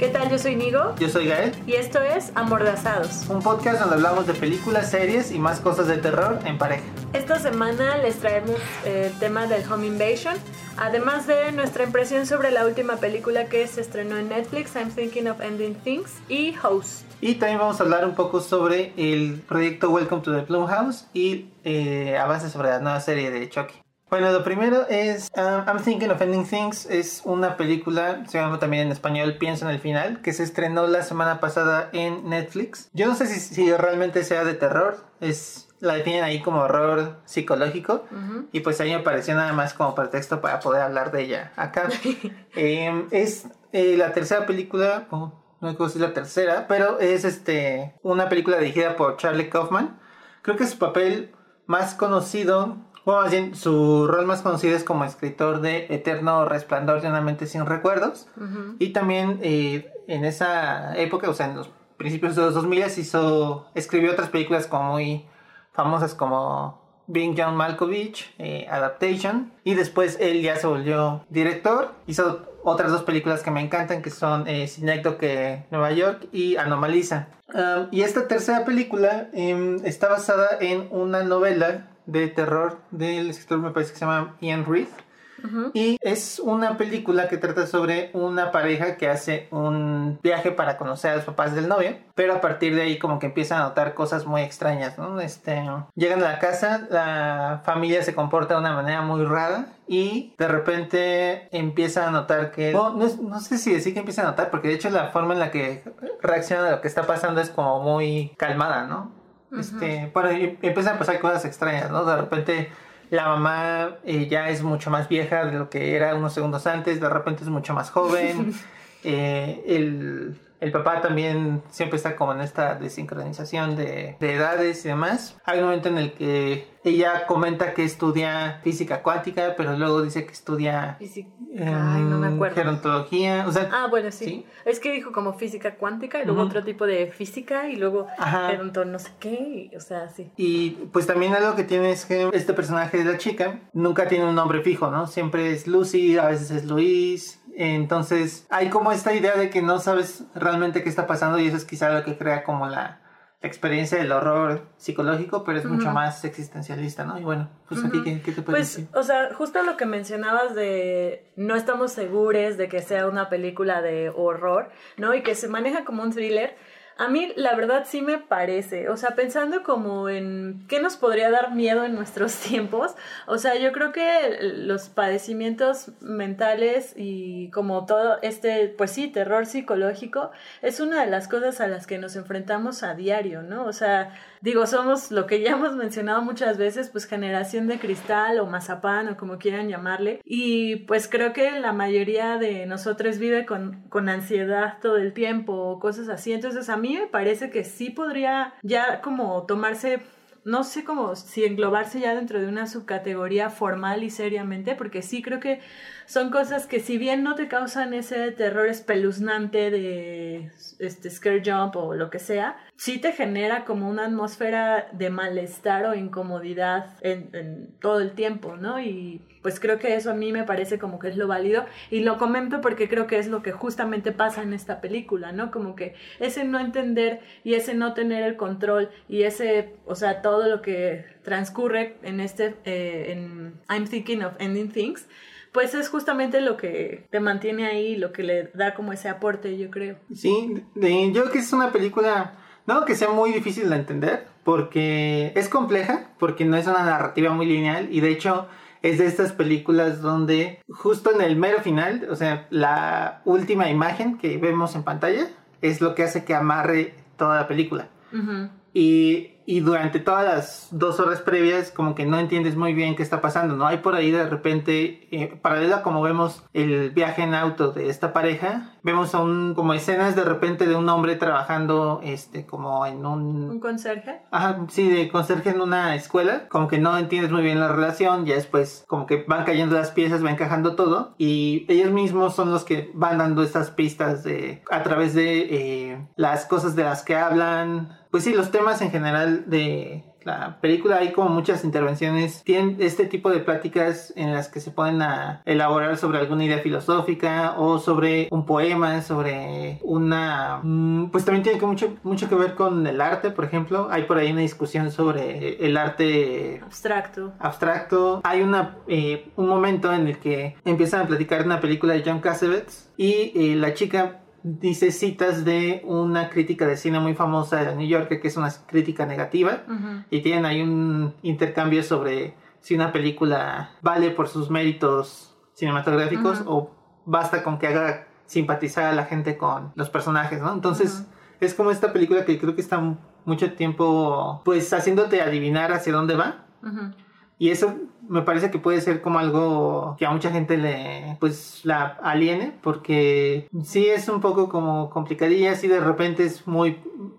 ¿Qué tal? Yo soy Nigo. Yo soy Gael. Y esto es Amordazados. Un podcast donde hablamos de películas, series y más cosas de terror en pareja. Esta semana les traemos el tema del Home Invasion, además de nuestra impresión sobre la última película que se estrenó en Netflix, I'm Thinking of Ending Things, y Host. Y también vamos a hablar un poco sobre el proyecto Welcome to the House y eh, avances sobre la nueva serie de Chucky. Bueno, lo primero es um, I'm Thinking of Ending Things. Es una película, se llama también en español Pienso en el final, que se estrenó la semana pasada en Netflix. Yo no sé si, realmente sea de terror, es la definen ahí como horror psicológico y pues a mí me pareció nada más como pretexto para poder hablar de ella acá. Em, es eh, la tercera película, oh, no sé si es la tercera, pero es este una película dirigida por Charlie Kaufman. Creo que su papel más conocido bueno, bien, su rol más conocido es como escritor de Eterno Resplandor de una mente sin recuerdos. Y también eh, en esa época, o sea, en los principios de los 2000 hizo, escribió otras películas como muy famosas como Being John Malkovich, eh, Adaptation. Y después él ya se volvió director. Hizo otras dos películas que me encantan, que son eh, que Nueva York y Anomaliza. Um, y esta tercera película em, está basada en una novela de terror del escritor, me parece que se llama Ian Reed. Y es una película que trata sobre una pareja que hace un viaje para conocer a los papás del novio, pero a partir de ahí como que empiezan a notar cosas muy extrañas, ¿no? Este, llegan a la casa, la familia se comporta de una manera muy rara y de repente empieza a notar que no, no, sé si decir que empieza a notar porque de hecho la forma en la que reacciona a lo que está pasando es como muy calmada, ¿no? Este, bueno, empiezan a pasar cosas extrañas, ¿no? De repente la mamá eh, ya es mucho más vieja de lo que era unos segundos antes, de repente es mucho más joven. Eh, el, el, papá también siempre está como en esta desincronización de, de edades y demás. Hay un momento en el que ella comenta que estudia física cuántica, pero luego dice que estudia gerontología. O sea, ah, bueno, sí. Es que dijo como física cuántica y luego otro tipo de física y luego geronto no sé qué. o sea, sí. Y pues también algo que tiene es que este personaje de la chica nunca tiene un nombre fijo, ¿no? Siempre es Lucy, a veces es Luis. Entonces hay como esta idea de que no sabes realmente qué está pasando y eso es quizá lo que crea como la experiencia del horror psicológico, pero es mucho más existencialista, ¿no? Y bueno, pues aquí, ¿qué, te puedes pues, O sea, justo lo que mencionabas de no estamos seguros de que sea una película de horror, ¿no? Y que se maneja como un thriller a mí la verdad sí me parece, o sea, pensando como en qué nos podría dar miedo en nuestros tiempos, o sea, yo creo que los padecimientos mentales y como todo este, pues sí, terror psicológico es una de las cosas a las que nos enfrentamos a diario, ¿no? O sea, digo, somos lo que ya hemos mencionado muchas veces, pues generación de cristal o mazapán o como quieran llamarle. Y pues creo que la mayoría de nosotros vive con, con ansiedad todo el tiempo o cosas así. Entonces a mí me parece que sí podría ya como tomarse no sé cómo si englobarse ya dentro de una subcategoría formal y seriamente, porque sí creo que son cosas que si bien no te causan ese terror espeluznante de este scare jump o lo que sea, sí te genera como una atmósfera de malestar o incomodidad en, todo el tiempo, ¿no? Y pues creo que eso a mí me parece como que es lo válido y lo comento porque creo que es lo que justamente pasa en esta película, ¿no? Como que ese no entender y ese no tener el control y ese, o sea, todo lo que transcurre en este, eh, en I'm Thinking of Ending Things, pues es justamente lo que te mantiene ahí, lo que le da como ese aporte, yo creo. Sí, yo creo que es una película, no que sea muy difícil de entender, porque es compleja, porque no es una narrativa muy lineal y de hecho es de estas películas donde justo en el mero final, o sea, la última imagen que vemos en pantalla es lo que hace que amarre toda la película. Y y durante todas las dos horas previas como que no entiendes muy bien qué está pasando, ¿no? Hay por ahí de repente, eh, paralela como vemos el viaje en auto de esta pareja, vemos a un, como escenas de repente de un hombre trabajando, este, como en un... ¿Un conserje? Ajá, sí, de conserje en una escuela, como que no entiendes muy bien la relación, ya después como que van cayendo las piezas, va encajando todo, y ellos mismos son los que van dando estas pistas de, a través de eh, las cosas de las que hablan, pues sí, los temas en general de la película hay como muchas intervenciones, tienen este tipo de pláticas en las que se pueden a elaborar sobre alguna idea filosófica o sobre un poema, sobre una... mm, Pues también tiene que mucho, mucho que ver con el arte, por ejemplo. Hay por ahí una discusión sobre el arte Abstracto. abstracto. Hay una, eh, un momento en el que empiezan a platicar de una película de John Cassavetes y eh, la chica dice citas de una crítica de cine muy famosa de New York, que es una crítica negativa, y tienen ahí un intercambio sobre si una película vale por sus méritos cinematográficos o basta con que haga simpatizar a la gente con los personajes, ¿no? Entonces, es como esta película que creo que está mucho tiempo, pues, haciéndote adivinar hacia dónde va. Y eso me parece que puede ser como algo que a mucha gente le, pues, la aliene, porque sí es un poco como complicadilla, así de repente es muy,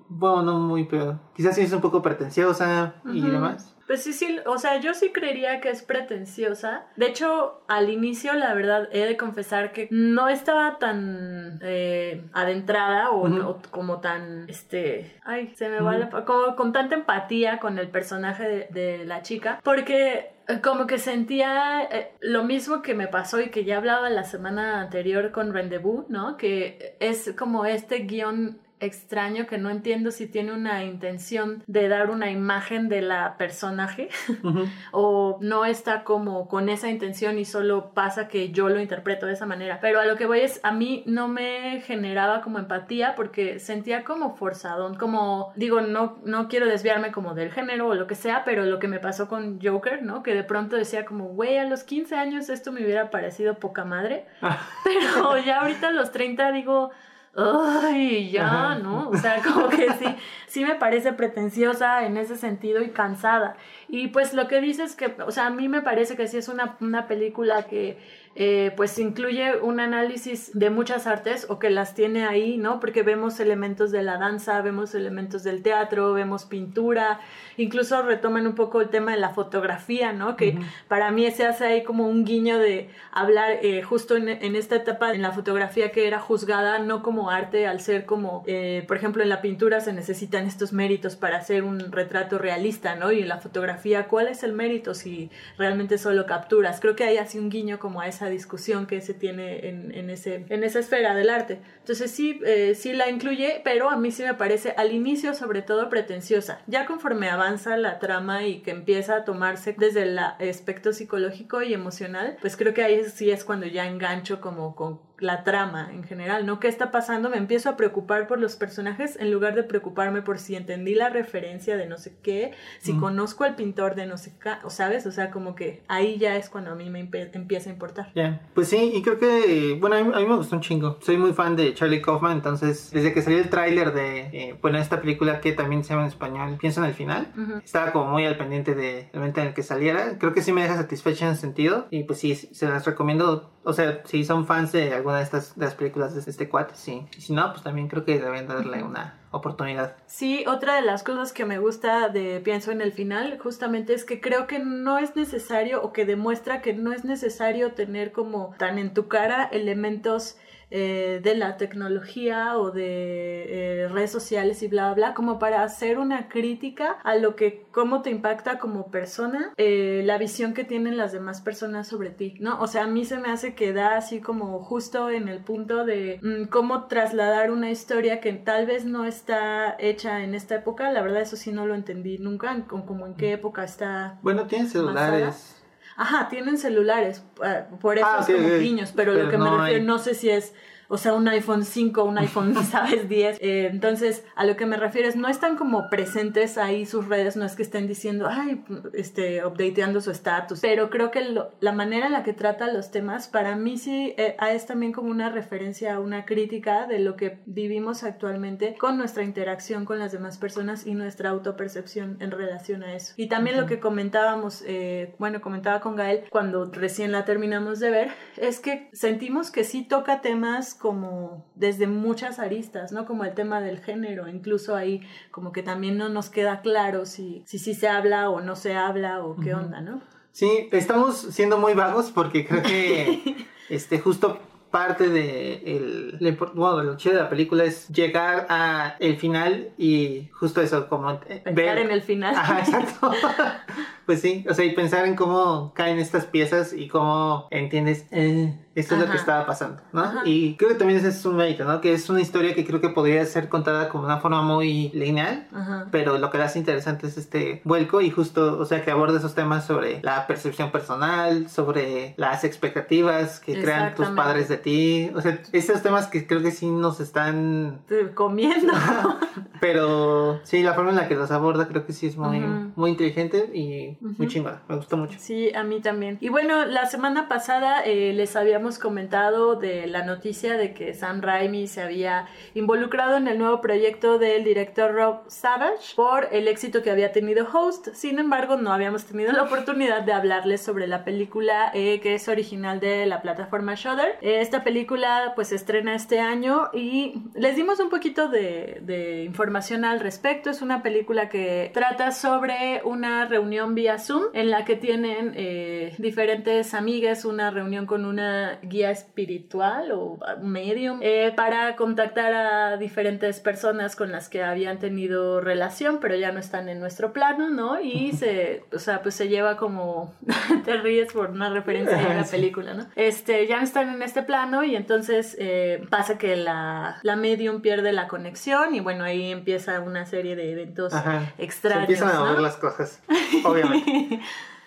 bueno, no muy, pero quizás sí es un poco pretenciosa y demás. Pues sí, sí, o sea, yo sí creería que es pretenciosa. De hecho, al inicio, la verdad, he de confesar que no estaba tan eh, adentrada o, como tan, este, ay, se me va la, como con tanta empatía con el personaje de, de la chica, porque eh, como que sentía eh, lo mismo que me pasó y que ya hablaba la semana anterior con Rendezvous, ¿no? Que es como este guion extraño que no entiendo si tiene una intención de dar una imagen de la personaje o no está como con esa intención y solo pasa que yo lo interpreto de esa manera. Pero a lo que voy es, a mí no me generaba como empatía porque sentía como forzado, como digo, no, no quiero desviarme como del género o lo que sea, pero lo que me pasó con Joker, ¿no? Que de pronto decía como, güey, a los 15 años esto me hubiera parecido poca madre, pero ya ahorita a los 30 digo... Ay, ya, Ajá. ¿no? O sea, como que sí, sí me parece pretenciosa en ese sentido y cansada. Y pues lo que dices que, o sea, a mí me parece que sí es una, una película que eh, pues incluye un análisis de muchas artes o que las tiene ahí, ¿no? Porque vemos elementos de la danza, vemos elementos del teatro, vemos pintura, incluso retoman un poco el tema de la fotografía, ¿no? Que para mí se hace ahí como un guiño de hablar eh, justo en, en esta etapa en la fotografía que era juzgada no como arte al ser como, eh, por ejemplo, en la pintura se necesitan estos méritos para hacer un retrato realista, ¿no? Y en la fotografía, ¿cuál es el mérito si realmente solo capturas? Creo que hay así un guiño como a esa discusión que se tiene en, ese, en esa esfera del arte. Entonces sí, eh, sí la incluye, pero a mí sí me parece al inicio sobre todo pretenciosa. Ya conforme avanza la trama y que empieza a tomarse desde el aspecto psicológico y emocional, pues creo que ahí sí es cuando ya engancho como con la trama en general, ¿no? ¿Qué está pasando? Me empiezo a preocupar por los personajes en lugar de preocuparme por si entendí la referencia de no sé qué, si Ujú. conozco al pintor de no sé qué, o sabes, o sea, como que ahí ya es cuando a mí me empieza a importar. Ya, Pues sí, y creo que, bueno, a mí, a mí me gustó un chingo. Soy muy fan de Charlie Kaufman, entonces, desde que salió el tráiler de, eh, bueno, esta película que también se llama en español, Pienso en el final, Ujú. estaba como muy al pendiente del momento en el que saliera. Creo que sí me deja satisfecha en ese sentido, y pues sí, se las recomiendo. O sea, si son fans de alguna de estas de las películas de este cuate, sí. Y si no, pues también creo que deben darle una oportunidad. Sí, otra de las cosas que me gusta de Pienso en el final, justamente es que creo que no es necesario o que demuestra que no es necesario tener como tan en tu cara elementos eh, de la tecnología o de eh, redes sociales y bla, bla, bla, como para hacer una crítica a lo que, cómo te impacta como persona eh, la visión que tienen las demás personas sobre ti, ¿no? O sea, a mí se me hace que da así como justo en el punto de mm, cómo trasladar una historia que tal vez no está hecha en esta época, la verdad eso sí no lo entendí nunca, como en qué época está Bueno, tienen celulares. Ajá, tienen celulares, eh, por eso Ah, es como niños, pero, Pero lo que me refiero, hay- no sé si es, o sea, un iPhone 5, un iPhone, ¿sabes? 10. Eh, entonces, a lo que me refiero es, no están como presentes ahí sus redes, no es que estén diciendo, ay, este, updateando su estatus, pero creo que lo- la manera en la que trata los temas, para mí sí eh, es también como una referencia, una crítica de lo que vivimos actualmente con nuestra interacción con las demás personas y nuestra autopercepción en relación a eso. Y también lo que comentábamos, eh, bueno, comentaba con Gael cuando recién la terminamos de ver, es que sentimos que sí toca temas como desde muchas aristas, ¿no? Como el tema del género, incluso ahí como que también no nos queda claro si si, sí se habla o no se habla o qué Ujú. onda, ¿no? Sí, estamos siendo muy vagos porque creo que este justo parte de el, impor- bueno, lo chido de la película es llegar a el final y justo eso, como eh, Pensar en el final. Ajá, exacto. pues sí, o sea, y pensar en cómo caen estas piezas y cómo entiendes, eh, esto es lo que Ajá. estaba pasando, ¿no? Ajá. Y creo que también ese es un mérito, ¿no? Que es una historia que creo que podría ser contada como una forma muy lineal, Ajá. pero lo que la hace interesante es este vuelco y justo, o sea, que aborda esos temas sobre la percepción personal, sobre las expectativas que crean tus padres de ti, o sea, esos temas que creo que sí nos están Comiendo. pero sí, la forma en la que los aborda creo que sí es muy, muy inteligente y muy Ujú. chingona. Me gustó mucho. Sí, a mí también. Y bueno, la semana pasada eh, les habíamos comentado de la noticia de que Sam Raimi se había involucrado en el nuevo proyecto del director Rob Savage por el éxito que había tenido Host. Sin embargo, no habíamos tenido la oportunidad de hablarles sobre la película eh, que es original de la plataforma Shudder. Esta película pues se estrena este año y les dimos un poquito de, de información al respecto. Es una película que trata sobre una reunión vía Zoom en la que tienen eh, diferentes amigas una reunión con una guía espiritual o medium eh, para contactar a diferentes personas con las que habían tenido relación pero ya no están en nuestro plano, ¿no? Y se, o sea, pues se lleva como te ríes por una referencia a la Sí. película, ¿no? Este, ya no están en este plano y entonces eh, pasa que la, la medium pierde la conexión y bueno, ahí empieza una serie de eventos Ajá. extraños, Se empiezan a ¿no? mover las cosas, obviamente.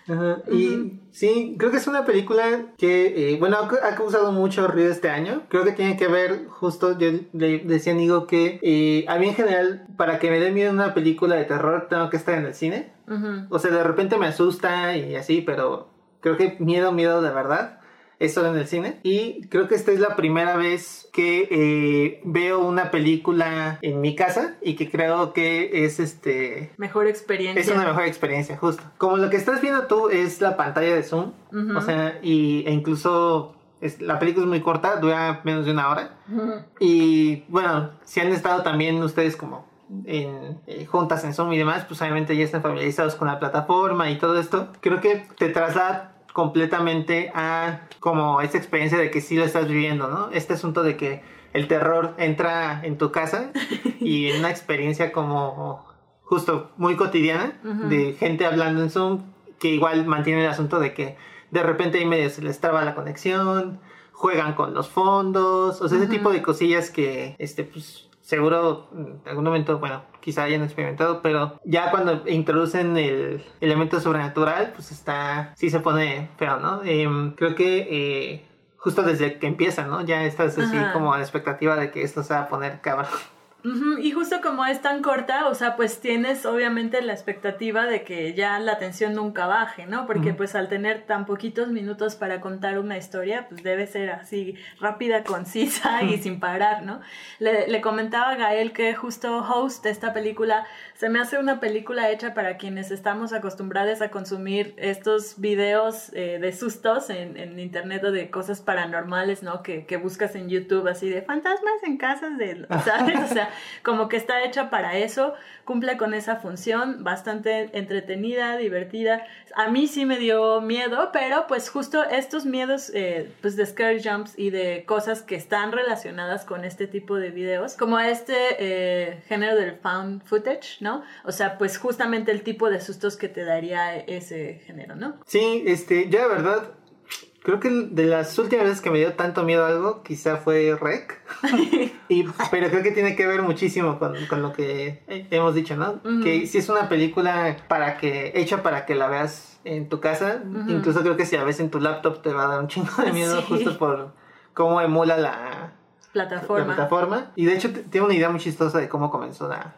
Ajá, Y sí, creo que es una película que, eh, bueno, ha causado mucho ruido este año. Creo que tiene que ver, justo yo le decía a Nigo que eh, a mí en general, para que me dé miedo una película de terror, tengo que estar en el cine. O sea, de repente me asusta y así, pero creo que miedo, miedo de verdad es solo en el cine. Y creo que esta es la primera vez que eh, veo una película en mi casa y que creo que es este... Mejor experiencia. Es una mejor experiencia, justo. Como lo que estás viendo tú es la pantalla de Zoom, Ujú. o sea, y, e incluso la película es muy corta, dura menos de una hora. Ujú. Y bueno, si han estado también ustedes como en eh, juntas en Zoom y demás, pues obviamente ya están familiarizados con la plataforma y todo esto. Creo que te traslada completamente a como esta experiencia de que sí lo estás viviendo, ¿no? Este asunto de que el terror entra en tu casa y en una experiencia como justo muy cotidiana de gente hablando en Zoom que igual mantiene el asunto de que de repente ahí medio se les traba la conexión, juegan con los fondos, o sea, ese tipo de cosillas que, este, pues, seguro en algún momento, bueno, quizá hayan experimentado, pero ya cuando introducen el elemento sobrenatural, pues está, sí se pone feo, ¿no? Em, creo que eh, justo desde que empieza, ¿no? Ya estás así Ajá. como a la expectativa de que esto se va a poner cabrón. Ujú, Y justo como es tan corta, o sea, pues tienes obviamente la expectativa de que ya la tensión nunca baje, ¿no? Porque Ujú. pues al tener tan poquitos minutos para contar una historia, pues debe ser así rápida, concisa y sin parar, ¿no? Le, le comentaba a Gael que justo Host de esta película se me hace una película hecha para quienes estamos acostumbrados a consumir estos videos eh, de sustos en, en internet o de cosas paranormales, ¿no? Que, que buscas en YouTube así de fantasmas en casas de, ¿sabes? O sea, como que está hecha para eso, cumple con esa función, bastante entretenida, divertida. A mí sí me dio miedo, pero pues justo estos miedos eh, pues de scare jumps y de cosas que están relacionadas con este tipo de videos, como este eh, género del found footage, ¿no? O sea, pues justamente el tipo de sustos que te daría ese género, ¿no? Sí, este, yo de verdad, creo que de las últimas veces que me dio tanto miedo algo, quizá fue Rec. y, pero creo que tiene que ver muchísimo con, con lo que hemos dicho, ¿no? Que si es una película para que, hecha para que la veas en tu casa, incluso creo que si la ves en tu laptop te va a dar un chingo de miedo Sí. justo por cómo emula la, la Plataforma. Y de hecho tiene una idea muy chistosa de cómo comenzó la...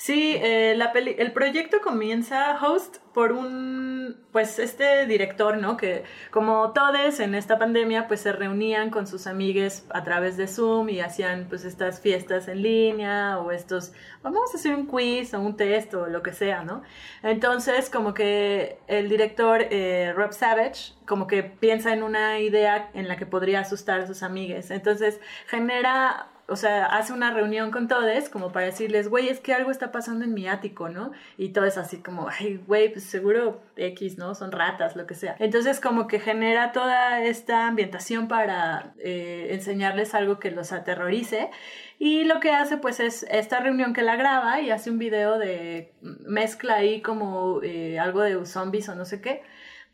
Sí, eh, la peli- el proyecto comienza host por un, pues este director, ¿no? Que como todos en esta pandemia, pues se reunían con sus amigues a través de Zoom y hacían pues estas fiestas en línea o estos, vamos a hacer un quiz o un test o lo que sea, ¿no? Entonces como que el director eh, Rob Savage como que piensa en una idea en la que podría asustar a sus amigues. Entonces genera o sea, hace una reunión con todos como para decirles, güey, es que algo está pasando en mi ático, ¿no? Y todo es así como, ay, güey, pues seguro X, ¿no? Son ratas, lo que sea. Entonces como que genera toda esta ambientación para eh, enseñarles algo que los aterrorice. Y lo que hace pues es esta reunión que la graba y hace un video de mezcla ahí como eh, algo de zombies o no sé qué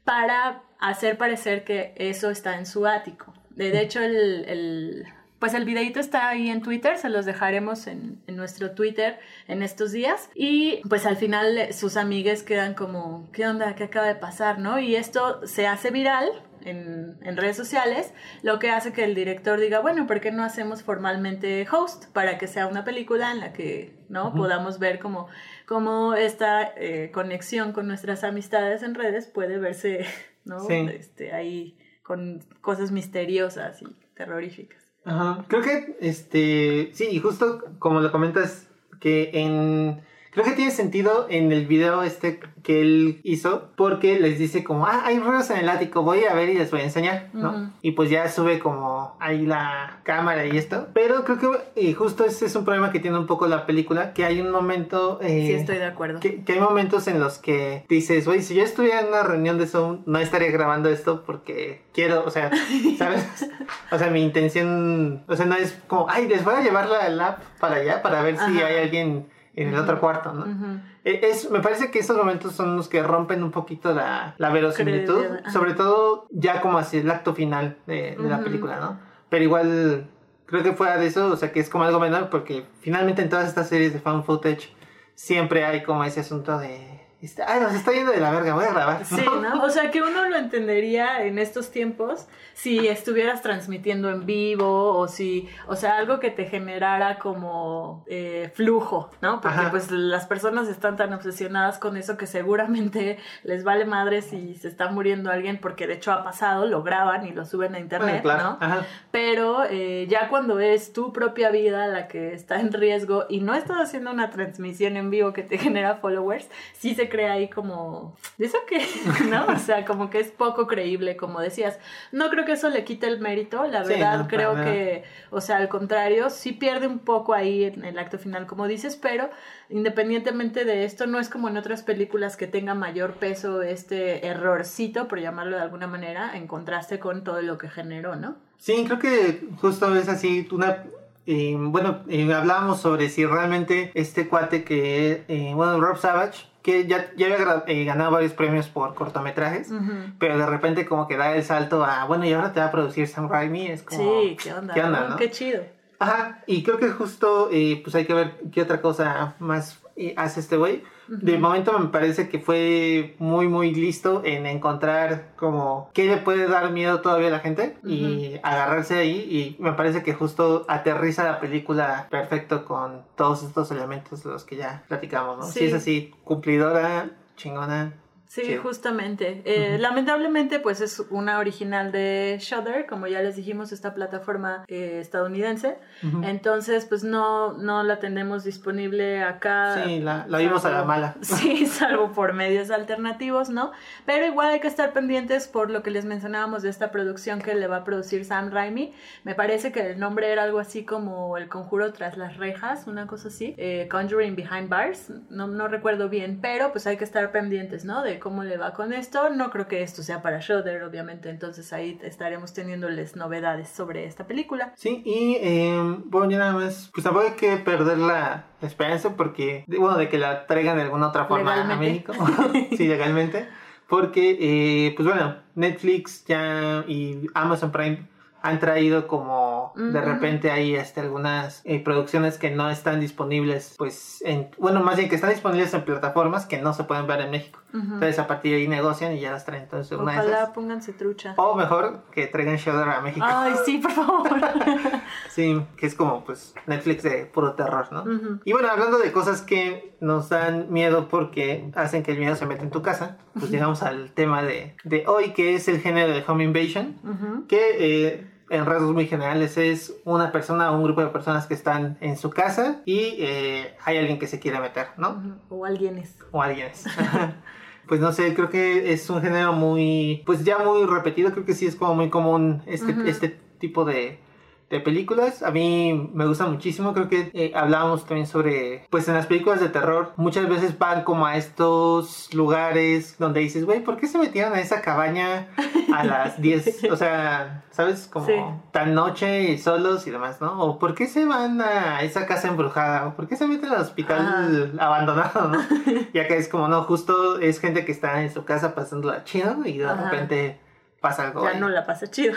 para hacer parecer que eso está en su ático. De, hecho, el, pues el videito está ahí en Twitter, se los dejaremos en, en, nuestro Twitter en estos días. Y pues al final sus amigues quedan como, ¿qué onda? ¿Qué acaba de pasar? ¿No? Y esto se hace viral en, en, redes sociales, lo que hace que el director diga, bueno, ¿por qué no hacemos formalmente host para que sea una película en la que no podamos ver como, como esta eh, conexión con nuestras amistades en redes puede verse ¿no? Este, ahí con cosas misteriosas y terroríficas. Ajá. Creo que, este, sí, y justo como lo comentas, que en Creo que tiene sentido en el video este que él hizo porque les dice como, ah, hay ruidos en el ático, voy a ver y les voy a enseñar, ¿no? Y pues ya sube como ahí la cámara y esto. Pero creo que eh, justo ese es un problema que tiene un poco la película, que hay un momento... Eh, sí, estoy de acuerdo. Que, hay momentos en los que dices, oye, si yo estuviera en una reunión de Zoom, no estaría grabando esto porque quiero, o sea, ¿sabes? o sea, mi intención, o sea, no es como, ay, les voy a llevar la app para allá para ver si hay alguien en el otro cuarto, ¿no? E, es, me parece que esos momentos son los que rompen un poquito la, la verosimilitud, sobre todo ya como hacia el acto final de, de la película, ¿no? Pero igual creo que fuera de eso, o sea que es como algo menor porque finalmente en todas estas series de fan footage siempre hay como ese asunto de Ay, nos está yendo de la verga, voy a grabar. Sí, ¿no? O sea, que uno lo entendería en estos tiempos si estuvieras transmitiendo en vivo o si, o sea, algo que te generara como eh, flujo, ¿no? Porque pues las personas están tan obsesionadas con eso que seguramente les vale madre si se está muriendo alguien porque de hecho ha pasado, lo graban y lo suben a internet, ¿no? Pero eh, ya cuando es tu propia vida la que está en riesgo y no estás haciendo una transmisión en vivo que te genera followers, sí se crea ahí como, ¿de eso qué? ¿No? O sea, como que es poco creíble, como decías. No creo que eso le quite el mérito, la verdad creo que, o sea, al contrario, sí pierde un poco ahí en el acto final, como dices, pero independientemente de esto, no es como en otras películas que tenga mayor peso este errorcito, por llamarlo de alguna manera, en contraste con todo lo que generó, ¿no? Sí, creo que justo es así, una eh, bueno, eh, hablábamos sobre si realmente este cuate que, eh, bueno, Rob Savage, que ya, ya había eh, ganado varios premios por cortometrajes, pero de repente como que da el salto a, bueno, y ahora te va a producir Sam Raimi, es como... Sí, qué onda, ¿qué, onda, ¿no? qué chido. Ajá, y creo que justo, eh, pues hay que ver qué otra cosa más eh, hace este güey. De momento me parece que fue muy, muy listo en encontrar como qué le puede dar miedo todavía a la gente y agarrarse ahí. Y me parece que justo aterriza la película perfecto con todos estos elementos de los que ya platicamos, ¿no? Si es así, cumplidora, chingona, Sí, justamente. Eh, lamentablemente, pues es una original de Shudder, como ya les dijimos, esta plataforma eh, estadounidense. Entonces, pues no, no la tenemos disponible acá. Sí, la, la vimos a la mala. Sí, salvo por medios alternativos, ¿no? Pero igual hay que estar pendientes por lo que les mencionábamos de esta producción que le va a producir Sam Raimi. Me parece que el nombre era algo así como El Conjuro tras las rejas, una cosa así. Eh, Conjuring Behind Bars, no, no recuerdo bien, pero pues hay que estar pendientes, ¿no? De cómo le va con esto. No creo que esto sea para Shudder, obviamente, entonces ahí estaremos teniéndoles novedades sobre esta película. Sí, y eh, bueno, ya nada más, pues tampoco hay que perder la esperanza porque, bueno, de que la traigan de alguna otra forma a México, sí, legalmente, porque, eh, pues bueno, Netflix ya y Amazon Prime han traído como de repente hay este, algunas eh, producciones que no están disponibles, pues, en, bueno, más bien que están disponibles en plataformas que no se pueden ver en México. Entonces a partir de ahí negocian y ya las traen. Entonces, Ojalá una de esas. pónganse trucha. O mejor que traigan Shudder a México. Ay, sí, por favor. sí, que es como pues Netflix de puro terror, ¿no? Y bueno, hablando de cosas que nos dan miedo porque hacen que el miedo se meta en tu casa, pues llegamos al tema de, de hoy, que es el género de Home Invasion, que... Eh, en rasgos muy generales es una persona o un grupo de personas que están en su casa y eh, hay alguien que se quiere meter, ¿no? O alguienes. O alguienes. pues no sé, creo que es un género muy, pues ya muy repetido, creo que sí es como muy común este, este tipo de, de películas. A mí me gusta muchísimo. Creo que eh, hablábamos también sobre, pues en las películas de terror, muchas veces van como a estos lugares donde dices, güey, ¿por qué se metieron a esa cabaña a las 10? O sea, ¿sabes? Como Sí. tan noche y solos y demás, ¿no? O ¿por qué se van a esa casa embrujada? ¿O por qué se meten al hospital abandonado, no? Y acá es como, no, justo es gente que está en su casa pasándola chido y de Ajá. repente pasa algo. Ya ahí. no la pasa chido.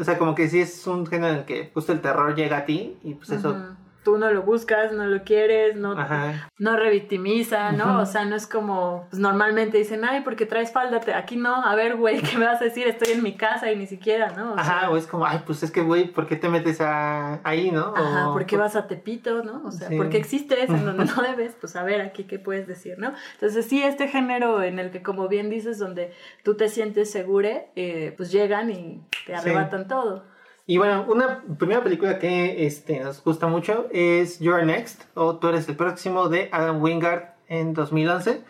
O sea, como que sí es un género en el que justo el terror llega a ti y pues eso. Tú no lo buscas, no lo quieres, no, Ajá. no revictimiza, ¿no? O sea, no es como, pues normalmente dicen, ay, porque traes falda, aquí no, a ver, güey, ¿qué me vas a decir? Estoy en mi casa y ni siquiera, ¿no? O Ajá, sea, o es como, ay, pues es que, güey, ¿por qué te metes a... ahí, no? Ajá, O- ¿por qué vas a Tepito, no? O sea, Sí. ¿por qué existes en donde no debes? Pues a ver, aquí qué puedes decir, ¿no? Entonces sí, este género en el que, como bien dices, donde tú te sientes segure, eh, pues llegan y te arrebatan todo. Y bueno, una primera película que este, nos gusta mucho es You're Next, o Tú eres el próximo, de Adam Wingard en 2011.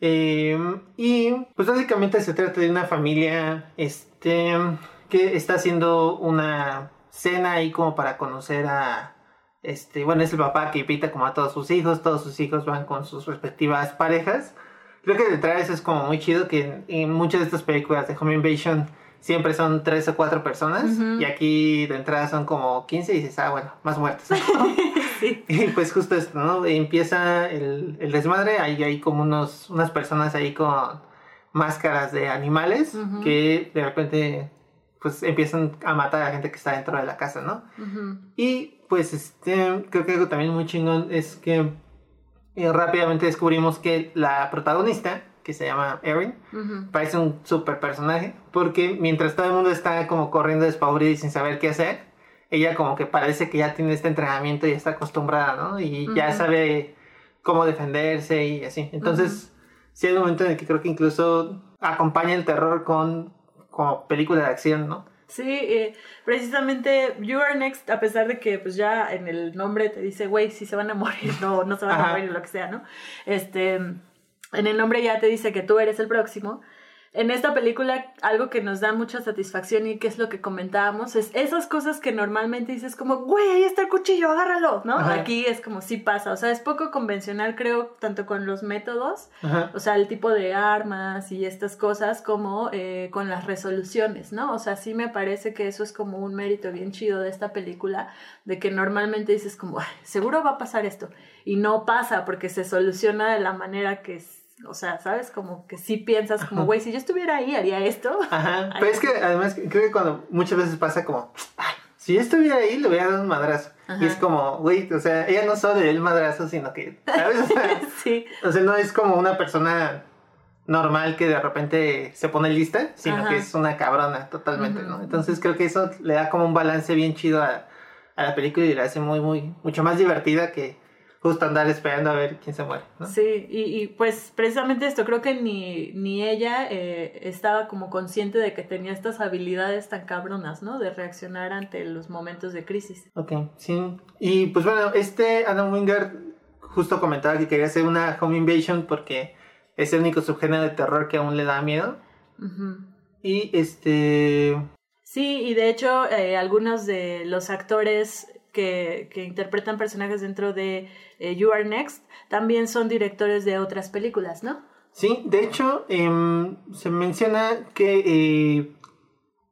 Eh, y pues básicamente se trata de una familia este, que está haciendo una cena ahí como para conocer a... Este, bueno, es el papá que invita como a todos sus hijos, todos sus hijos van con sus respectivas parejas. Creo que detrás es como muy chido que en, en muchas de estas películas de Home Invasion siempre son tres o cuatro personas y aquí de entrada son como 15 y dices, ah, bueno, más muertos. sí. y pues justo esto, ¿no? Empieza el, el desmadre, hay, hay como unos, unas personas ahí con máscaras de animales que de repente pues empiezan a matar a la gente que está dentro de la casa, ¿no? Y pues este, creo que algo también muy chingón es que eh, rápidamente descubrimos que la protagonista, que se llama Erin, parece un super personaje, porque mientras todo el mundo está como corriendo despavorido y sin saber qué hacer, ella como que parece que ya tiene este entrenamiento y está acostumbrada, ¿no? Y ya sabe cómo defenderse y así. Entonces, sí hay un momento en el que creo que incluso acompaña el terror con como película de acción, ¿no? Sí, eh, precisamente You Are Next, a pesar de que pues ya en el nombre te dice, güey, si se van a morir, no, no se van a morir, lo que sea, ¿no? Este, en el nombre ya te dice que tú eres el próximo. En esta película, algo que nos da mucha satisfacción y que es lo que comentábamos, es esas cosas que normalmente dices como, güey, ahí está el cuchillo, agárralo, ¿no? Ajá. Aquí es como sí pasa, o sea, es poco convencional, creo, tanto con los métodos Ajá. o sea, el tipo de armas y estas cosas como eh, con las resoluciones, ¿no? O sea, sí me parece que eso es como un mérito bien chido de esta película, de que normalmente dices como, "Ay, seguro va a pasar esto, y no pasa porque se soluciona de la manera que, es- o sea, ¿sabes? Como que sí piensas como, güey, si yo estuviera ahí, haría esto. Ajá. Pero es que además creo que cuando muchas veces pasa como, "Ay, si yo estuviera ahí, le hubiera dado un madrazo. Ajá. Y es como, güey, o sea, ella no solo le dio el madrazo, sino que, ¿sabes? O sea, sí, O sea, no es como una persona normal que de repente se pone lista, sino Ajá. que es una cabrona totalmente. ¿no? Entonces creo que eso le da como un balance bien chido a, a la película y la hace muy, muy, mucho más divertida que justo andar esperando a ver quién se muere, ¿no? Sí, y, y, pues precisamente esto, creo que ni, ni ella eh, estaba como consciente de que tenía estas habilidades tan cabronas, ¿no? De reaccionar ante los momentos de crisis. Ok, sí. Y pues bueno, este Adam Wingard justo comentaba que quería hacer una home invasion porque es el único subgénero de terror que aún le da miedo. Y este... Sí, y de hecho eh, algunos de los actores que, que interpretan personajes dentro de eh, You Are Next también son directores de otras películas, ¿no? Sí, de hecho, em, se menciona que eh,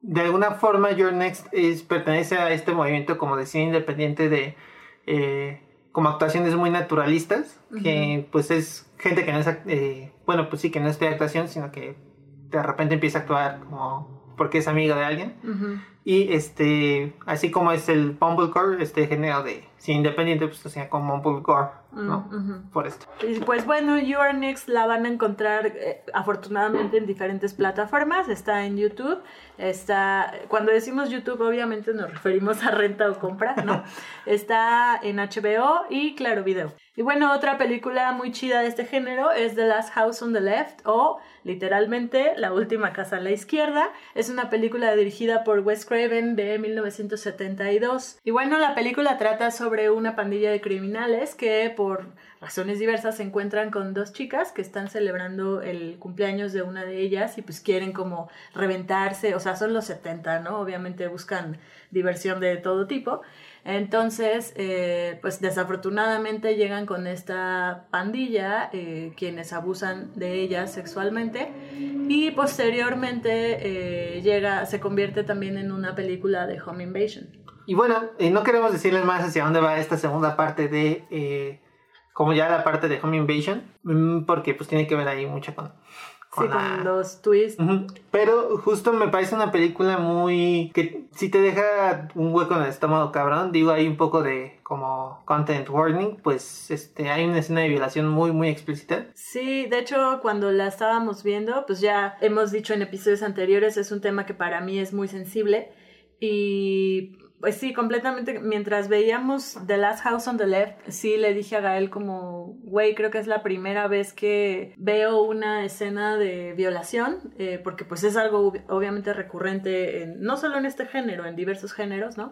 de alguna forma Your Next es, pertenece a este movimiento como de cine independiente de eh, como actuaciones muy naturalistas, que pues es gente que no es, bueno, pues sí, que no es de actuación, sino que de repente empieza a actuar como porque es amigo de alguien. Ujú. Y este, así como es el Mumblecore, este género de cine independiente, pues o sea, como Mumblecore, ¿no? Mm, ujú. Por esto. Y Pues bueno, You Are Next la van a encontrar eh, afortunadamente en diferentes plataformas. Está en YouTube, está, cuando decimos YouTube obviamente nos referimos a renta o compra, ¿no? Está en HBO y Claro Video. Y bueno, otra película muy chida de este género es The Last House on the Left o literalmente La Última Casa a la Izquierda. Es una película dirigida por Wes Craven de 1972. Y bueno, la película trata sobre una pandilla de criminales que por razones diversas se encuentran con dos chicas que están celebrando el cumpleaños de una de ellas y pues quieren como reventarse, o sea, son los 70, ¿no? Obviamente buscan diversión de todo tipo. Entonces, eh, pues desafortunadamente llegan con esta pandilla, eh, quienes abusan de ellas sexualmente, y posteriormente eh, llega, se convierte también en una película de Home Invasion. Y bueno, no queremos decirles más hacia dónde va esta segunda parte de, como ya la parte de Home Invasion, mm, porque pues tiene que ver ahí mucho con sí, con los twists. Pero justo me parece una película muy... que si te deja un hueco en el estómago cabrón, digo, hay un poco de como content warning, pues este hay una escena de violación muy muy explícita. Sí, de hecho cuando la estábamos viendo, pues ya hemos dicho en episodios anteriores, es un tema que para mí es muy sensible y pues sí, completamente. Mientras veíamos The Last House on the Left, sí le dije a Gael como, güey, creo que es la primera vez que veo una escena de violación, eh, porque pues es algo obviamente recurrente, no solo en este género, en diversos géneros, ¿no?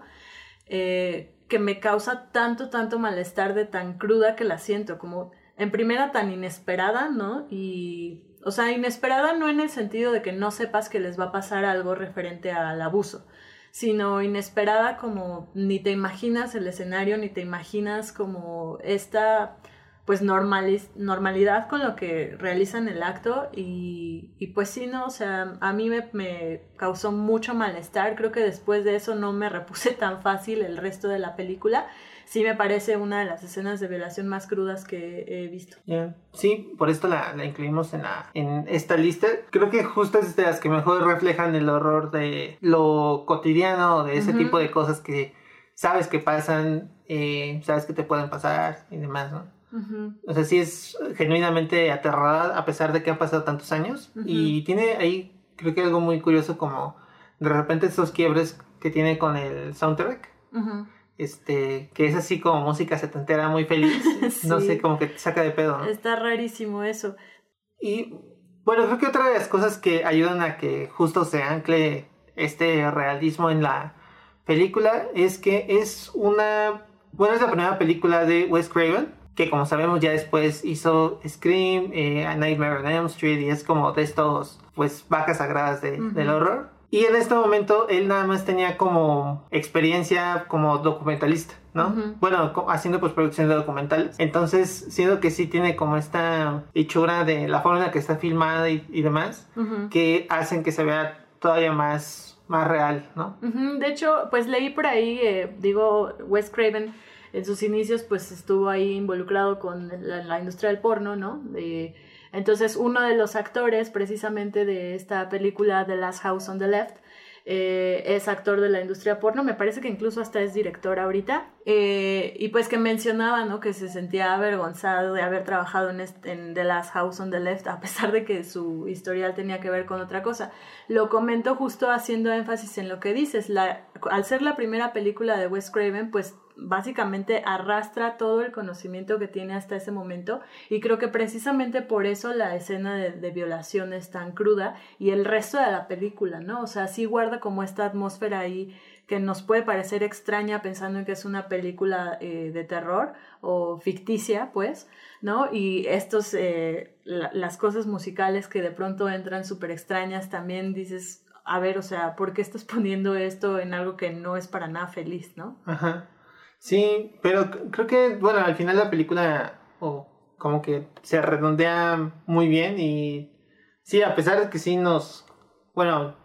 Eh, que me causa tanto, tanto malestar de tan cruda que la siento, como en primera tan inesperada, ¿no? Y, o sea, inesperada no en el sentido de que no sepas que les va a pasar algo referente al abuso, sino inesperada como ni te imaginas el escenario, ni te imaginas como esta pues normalidad con lo que realizan el acto. Y, y, pues sí, no, o sea, a mí me, me, causó mucho malestar, creo que después de eso no me repuse tan fácil el resto de la película sí me parece una de las escenas de violación más crudas que he visto. Sí, por esto la, incluimos en, la, en esta lista. Creo que justo es de las que mejor reflejan el horror de lo cotidiano, de ese tipo de cosas que sabes que pasan, eh, sabes que te pueden pasar y demás, ¿no? O sea, sí es genuinamente aterrada a pesar de que han pasado tantos años. Y tiene ahí, creo que algo muy curioso como de repente esos quiebres que tiene con el soundtrack este, que es así como música setentera muy feliz. No sé, como que te saca de pedo, ¿no? Está rarísimo eso. Y bueno, creo que otra de las cosas que ayudan a que justo se ancle este realismo en la película es que es una. Bueno, es la primera película de Wes Craven, que como sabemos ya después hizo Scream, eh, A Nightmare on Elm Street, y es como de estos, pues, vacas sagradas del horror. Y en este momento él nada más tenía como experiencia como documentalista, ¿no? Bueno, haciendo pues producción de documentales. Entonces, siendo que sí tiene como esta hechura de la forma en la que está filmada y, demás, que hacen que se vea todavía más, más real, ¿no? De hecho, pues leí por ahí, eh, digo, Wes Craven en sus inicios pues estuvo ahí involucrado con la, la industria del porno, ¿no? De, entonces, uno de los actores precisamente de esta película The Last House on the Left eh, es actor de la industria porno, me parece que incluso hasta es director ahorita, eh, y pues que mencionaba, ¿no? Que se sentía avergonzado de haber trabajado en, The Last House on the Left, a pesar de que su historial tenía que ver con otra cosa. Lo comento justo haciendo énfasis en lo que dices, al ser la primera película de Wes Craven, pues básicamente arrastra todo el conocimiento que tiene hasta ese momento y creo que precisamente por eso la escena de, violación es tan cruda y el resto de la película, ¿no? O sea, sí guarda como esta atmósfera ahí que nos puede parecer extraña pensando en que es una película eh, de terror o ficticia, pues, ¿no? Y estos, eh, las cosas musicales que de pronto entran súper extrañas, también dices, a ver, o sea, ¿por qué estás poniendo esto en algo que no es para nada feliz, ¿no? Ajá. Sí, pero creo que, bueno, al final la película como que se redondea muy bien y sí, a pesar de que sí nos, bueno,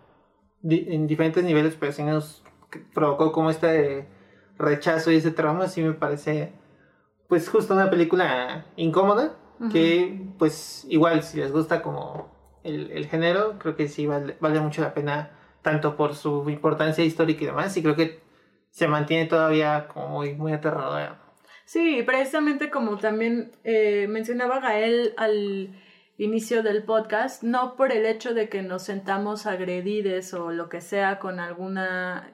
en diferentes niveles, pero sí nos provocó como este rechazo y ese trauma, sí me parece, pues justo una película incómoda, que pues igual si les gusta como el, el género, creo que sí vale, vale mucho la pena, tanto por su importancia histórica y demás, y creo que se mantiene todavía como muy, muy aterradora. Sí, precisamente como también eh, mencionaba Gael al inicio del podcast, no por el hecho de que nos sentamos agredides o lo que sea con algún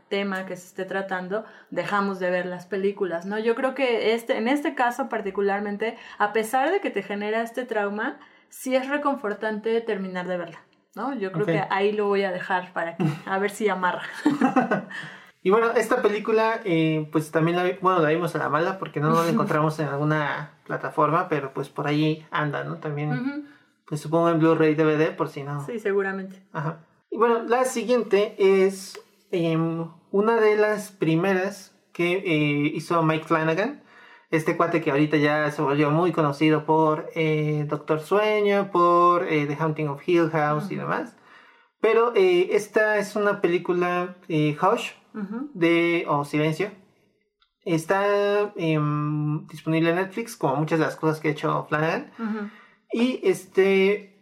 tema que se esté tratando, dejamos de ver las películas, ¿no? Yo creo que este, en este caso particularmente, a pesar de que te genera este trauma, sí es reconfortante terminar de verla, ¿no? Yo creo que ahí lo voy a dejar para que, a ver si amarra. Y bueno, esta película, eh, pues también la, bueno, la vimos a la mala porque no, la encontramos en alguna plataforma, pero pues por ahí anda, ¿no? También, pues supongo en Blu-ray DVD, por si no. Sí, seguramente. Ajá. Y bueno, la siguiente es em, una de las primeras que eh, hizo Mike Flanagan. Este cuate que ahorita ya se volvió muy conocido por eh, Doctor Sueño, por The Haunting of Hill House y demás. Pero esta es una película, Hush, de O Silencio. Está em, disponible en Netflix, como muchas de las cosas que ha hecho Flanagan. Y este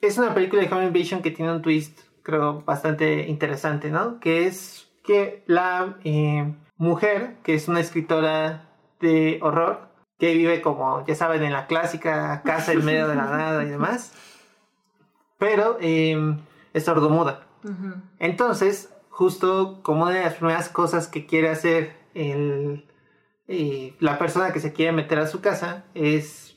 es una película de Home Invasion que tiene un twist, creo, bastante interesante, ¿no? Que es que la eh, mujer, que es una escritora de horror, que vive como, ya saben, en la clásica casa en medio de la nada y demás, pero em, es sordomuda. Entonces, justo como de las primeras cosas que quiere hacer el, eh, la persona que se quiere meter a su casa es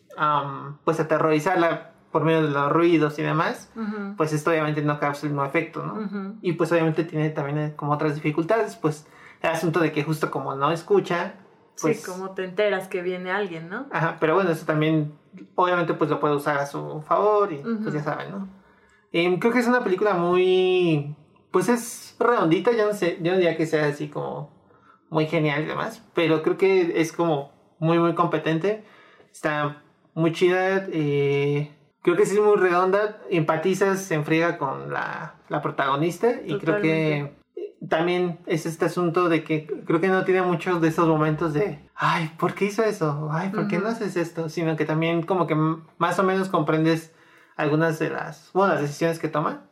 pues aterrorizarla por medio de los ruidos y demás, pues esto obviamente no causa el mismo efecto, ¿no? Y pues obviamente tiene también eh, como otras dificultades, pues el asunto de que justo como no escucha, pues... Sí, como te enteras que viene alguien, ¿no? Ajá, pero bueno, eso también obviamente pues lo puede usar a su favor y pues ya saben, ¿no? Em, creo que es una película muy pues es redondita, yo no sé, yo no diría que sea así como muy genial y demás, pero creo que es como muy, muy competente. Está muy chida. Eh, creo que sí es muy redonda. Empatizas, se enfriega con la, la protagonista y creo que también es este asunto de que creo que no tiene muchos de esos momentos de, ay, ¿por qué hizo eso? Ay, ¿por qué no haces esto? Sino que también como que más o menos comprendes algunas de las, bueno, las decisiones que toma.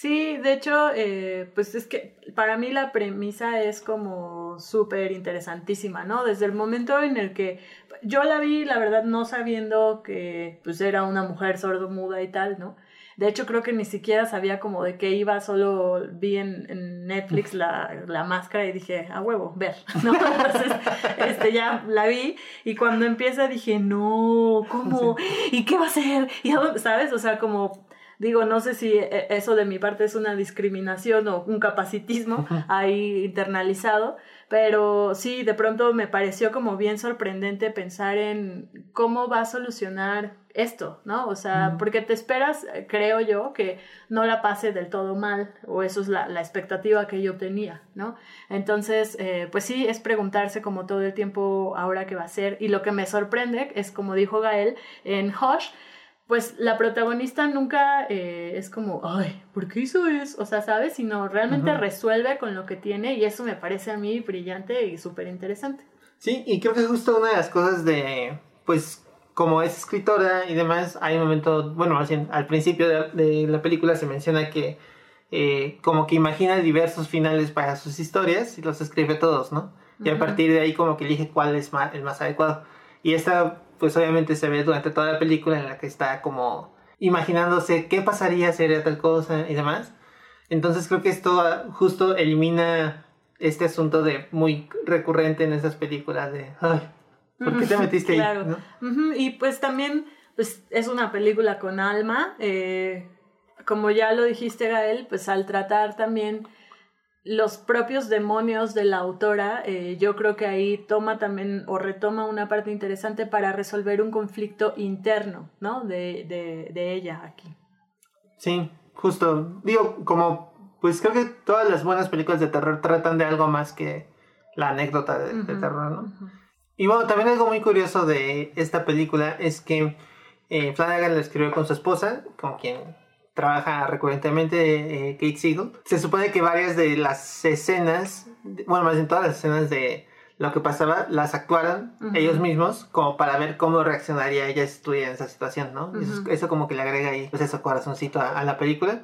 Sí, de hecho, eh, pues es que para mí la premisa es como súper interesantísima, ¿no? Desde el momento en el que yo la vi, la verdad, no sabiendo que pues era una mujer sordo-muda y tal, ¿no? De hecho, creo que ni siquiera sabía como de qué iba, solo vi en, Netflix la, la, máscara y dije, a huevo, ver, ¿no? Entonces, este, ya la vi y cuando empieza dije, no, ¿cómo? ¿Y qué va a ser? ¿Y ¿Sabes? O sea, como Digo, no sé si eh, eso de mi parte es una discriminación o un capacitismo ahí internalizado, pero sí, de pronto me pareció como bien sorprendente pensar en cómo va a solucionar esto, ¿no? O sea, porque te esperas, creo yo, que no la pase del todo mal, o eso es la, la expectativa que yo tenía, ¿no? Entonces, eh, pues sí, es preguntarse como todo el tiempo ahora qué va a ser, y lo que me sorprende es, como dijo Gael, en Hush, pues la protagonista nunca eh, es como, ay, ¿por qué hizo eso? O sea, ¿sabes? Sino realmente resuelve con lo que tiene y eso me parece a mí brillante y súper interesante. Sí, y creo que es justo una de las cosas de, pues, como es escritora y demás, hay un momento, bueno, más bien, al principio de, la película se menciona que eh, como que imagina diversos finales para sus historias y los escribe todos, ¿no? Y a partir de ahí como que elige cuál es más, el más adecuado. Y esta pues obviamente se ve durante toda la película en la que está como imaginándose qué pasaría si haría tal cosa y demás. Entonces creo que esto justo elimina este asunto de muy recurrente en esas películas de, ay, ¿por qué te metiste ahí? Claro. Y pues también pues, es una película con alma. Eh, como ya lo dijiste, Gael, pues al tratar también los propios demonios de la autora, eh, yo creo que ahí toma también o retoma una parte interesante para resolver un conflicto interno, ¿no? De, de, ella aquí. Sí, justo. Digo, como, pues creo que todas las buenas películas de terror tratan de algo más que la anécdota de, terror, ¿no? Y bueno, también algo muy curioso de esta película es que eh, Flanagan la escribió con su esposa, con quien trabaja recurrentemente eh, Kate Siegel. Se supone que varias de las escenas, bueno, más bien todas las escenas de lo que pasaba, las actuaron ellos mismos como para ver cómo reaccionaría ella si estuviera en esa situación, ¿no? eso, como que le agrega ahí, pues eso, corazoncito a, la película.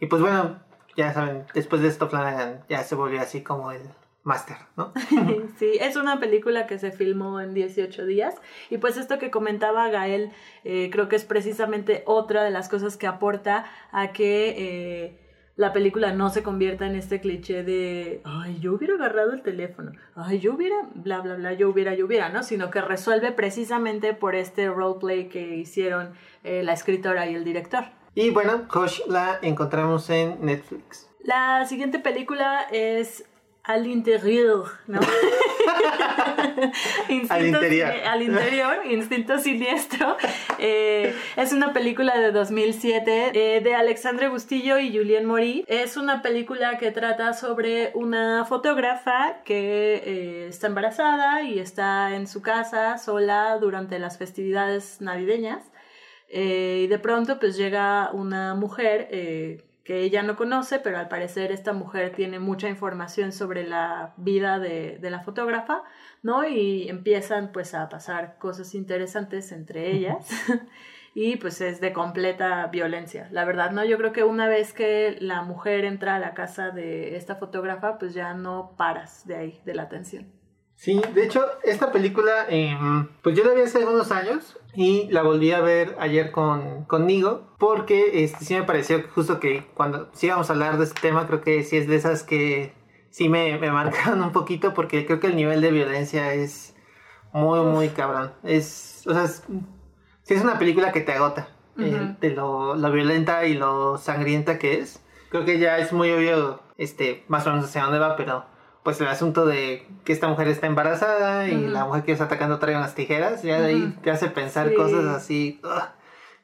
Y pues bueno, ya saben, después de esto Flanagan ya se volvió así como el Master, ¿no? sí, es una película que se filmó en 18 días y pues esto que comentaba Gael eh, creo que es precisamente otra de las cosas que aporta a que eh, la película no se convierta en este cliché de, ay, yo hubiera agarrado el teléfono, ay, yo hubiera, bla, bla, bla, yo hubiera, yo hubiera, ¿no? Sino que resuelve precisamente por este roleplay que hicieron eh, la escritora y el director. Y bueno, Kosh la encontramos en Netflix. La siguiente película es al interior, ¿no? al interior. Al interior, Instinto Siniestro. Eh, es una película de 2007 eh, de Alexandre Bustillo y Julien Mori. Es una película que trata sobre una fotógrafa que eh, está embarazada y está en su casa sola durante las festividades navideñas. y de pronto pues llega una mujer que ella no conoce, pero al parecer esta mujer tiene mucha información sobre la vida de, de, la fotógrafa, ¿no? Y empiezan pues a pasar cosas interesantes entre ellas. y pues es de completa violencia, la verdad, ¿no? Yo creo que una vez que la mujer entra a la casa de esta fotógrafa, pues ya no paras de ahí, de la atención. Sí, de hecho, esta película, em, pues yo la vi hace unos años y la volví a ver ayer con, conmigo porque este, sí me pareció justo que cuando sí íbamos a hablar de este tema, creo que sí es de esas que sí me, me marcaron un poquito porque creo que el nivel de violencia es muy, muy cabrón. Es, o sea, es, sí es una película que te agota eh, de lo, lo violenta y lo sangrienta que es. Creo que ya es muy obvio, este, más o menos hacia dónde va, pero pues el asunto de que esta mujer está embarazada y la mujer que está atacando trae unas tijeras, ya de ahí te hace pensar cosas así.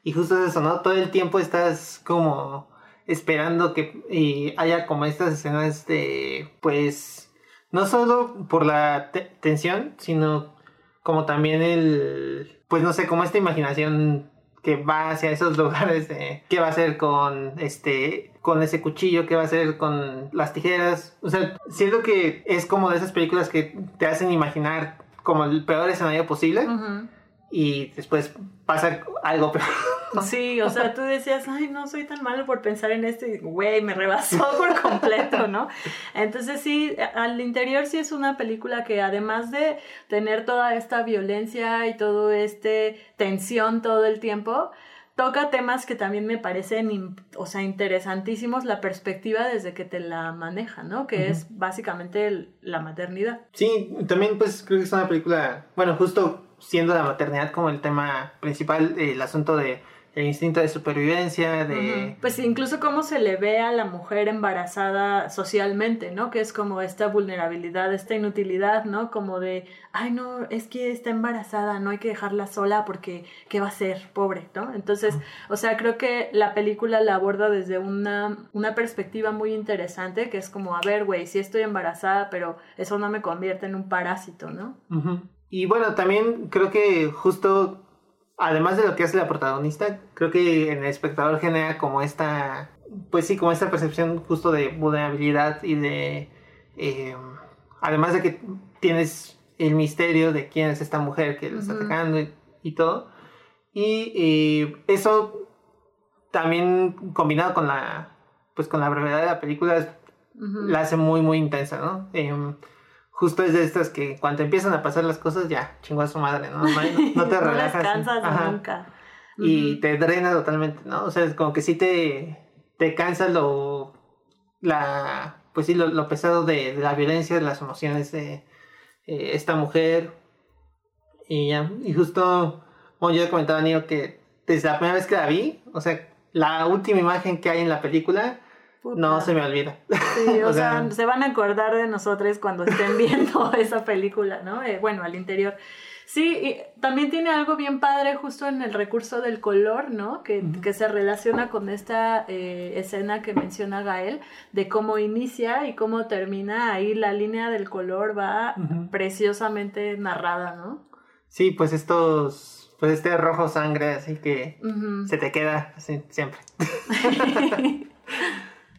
Y justo eso, ¿no? Todo el tiempo estás como esperando que y haya como estas escenas de, pues, no solo por la tensión, sino como también el, pues no sé, como esta imaginación que va hacia esos lugares de qué va a hacer con este con ese cuchillo, qué va a hacer con las tijeras. O sea, siento que es como de esas películas que te hacen imaginar como el peor escenario posible y después pasa algo peor. Sí, o sea, tú decías, ay, no soy tan malo por pensar en esto y güey, me rebasó por completo, ¿no? Entonces sí, al interior sí es una película que además de tener toda esta violencia y todo este tensión todo el tiempo, toca temas que también me parecen, o sea, interesantísimos la perspectiva desde que te la maneja, ¿no? Que es básicamente la maternidad. Sí, también pues creo que es una película, bueno, justo siendo la maternidad como el tema principal, el asunto de el instinto de supervivencia, de... Pues incluso cómo se le ve a la mujer embarazada socialmente, ¿no? Que es como esta vulnerabilidad, esta inutilidad, ¿no? Como de, ay, no, es que está embarazada, no hay que dejarla sola porque, ¿qué va a ser? Pobre, ¿no? Entonces, o sea, creo que la película la aborda desde una, una perspectiva muy interesante, que es como, a ver, güey, sí estoy embarazada, pero eso no me convierte en un parásito, ¿no? Y bueno, también creo que justo además de lo que hace la protagonista, creo que en el espectador genera como esta, pues sí, como esta percepción justo de vulnerabilidad y de, eh, además de que tienes el misterio de quién es esta mujer que lo está atacando y, todo. Y eso también combinado con la, pues con la brevedad de la película, la hace muy, muy intensa, ¿no? Em, justo es de estas que cuando empiezan a pasar las cosas, ya, chingo a su madre, ¿no? No, te relajas. no descansas nunca. Y te drena totalmente, ¿no? O sea, es como que sí te, te cansa lo, la, pues sí, lo, pesado de, la violencia, de las emociones de eh, esta mujer. Y ya, y justo, bueno, yo comentaba a Nio que desde la primera vez que la vi, o sea, la última imagen que hay en la película no se me olvida. Sí, o, sea, se van a acordar de nosotros cuando estén viendo esa película, ¿no? Eh, bueno, al interior. Sí, y también tiene algo bien padre justo en el recurso del color, ¿no? Que, que se relaciona con esta eh, escena que menciona Gael, de cómo inicia y cómo termina. Ahí la línea del color va preciosamente narrada, ¿no? Sí, pues estos, pues este rojo sangre, así que se te queda así siempre.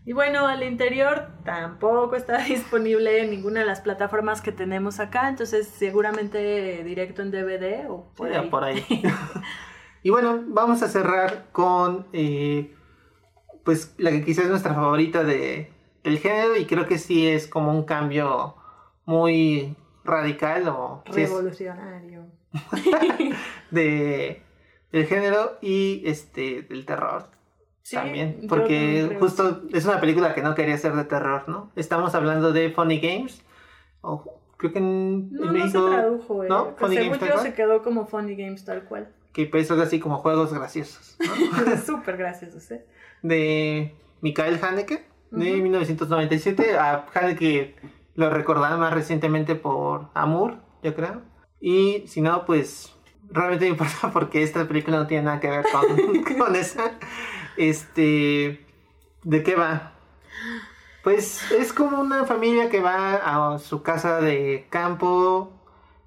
Y bueno, al interior tampoco está disponible en ninguna de las plataformas que tenemos acá, entonces seguramente directo en DVD o por ahí. Por ahí. y bueno, vamos a cerrar con eh, pues la que quizás es nuestra favorita de, del género y creo que sí es como un cambio muy radical o revolucionario de del género y este del terror también, porque justo es una película que no quería ser de terror, ¿no? Estamos hablando de Funny Games, o creo que en, no, no se tradujo, eh. ¿no? Funny Games yo se quedó como Funny Games tal cual. Que pues es así como juegos graciosos, ¿no? Súper graciosos, ¿eh? De Mikael Haneke, de 1997, a Haneke lo recordarán más recientemente por Amour, yo creo. Y si no, pues realmente me importa porque esta película no tiene nada que ver con, con esa. Este, ¿de qué va? Pues es como una familia que va a su casa de campo.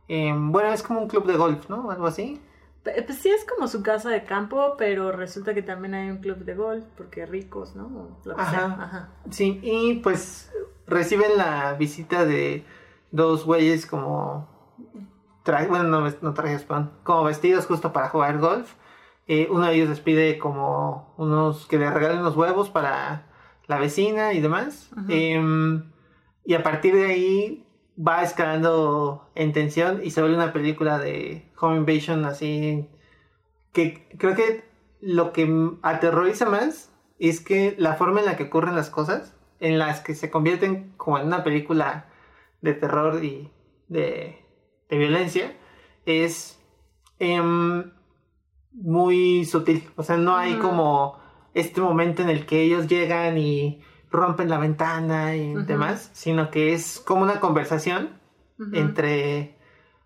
em, bueno, es como un club de golf, ¿no? Algo así. Pues sí es como su casa de campo, pero resulta que también hay un club de golf, porque ricos, ¿no? O Lo que sea. Ajá. Ajá. Sí, y pues reciben la visita de dos güeyes como bueno, no, no trajes, perdón, como vestidos justo para jugar golf. Eh, uno de ellos les pide como unos que le regalen unos huevos para la vecina y demás. Em, y a partir de ahí va escalando en tensión y se vuelve una película de Home Invasion así que creo que lo que aterroriza más es que la forma en la que ocurren las cosas, en las que se convierten como en una película de terror y de, de violencia, es em, muy sutil. O sea, no hay Ujú. como este momento en el que ellos llegan y rompen la ventana y demás, sino que es como una conversación entre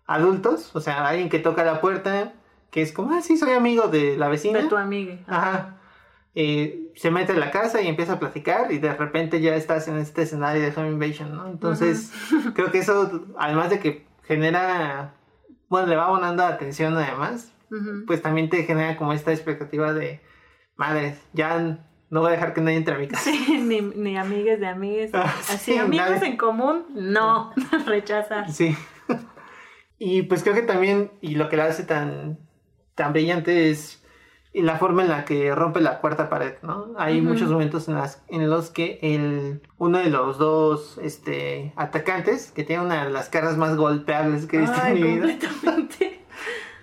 adultos, o sea, alguien que toca la puerta, que es como, ah, sí, soy amigo de la vecina. De tu amiga. Ajá. Eh, se mete en la casa y empieza a platicar y de repente ya estás en este escenario de Home Invasion, ¿no? Entonces, creo que eso, además de que genera, bueno, le va abonando atención además, Pues también te genera como esta expectativa de, madre, ya no voy a dejar que nadie entre a mi casa. Sí, ni, ni amigues de amigues. Ah, Así, sí, amigos nadie- en común, no, rechaza. Sí. y pues creo que también, y lo que la hace tan, tan brillante es la forma en la que rompe la cuarta pared, ¿no? Hay muchos momentos en, las, en los que el, uno de los dos este, atacantes, que tiene una de las caras más golpeables que he visto en mi vida, completamente.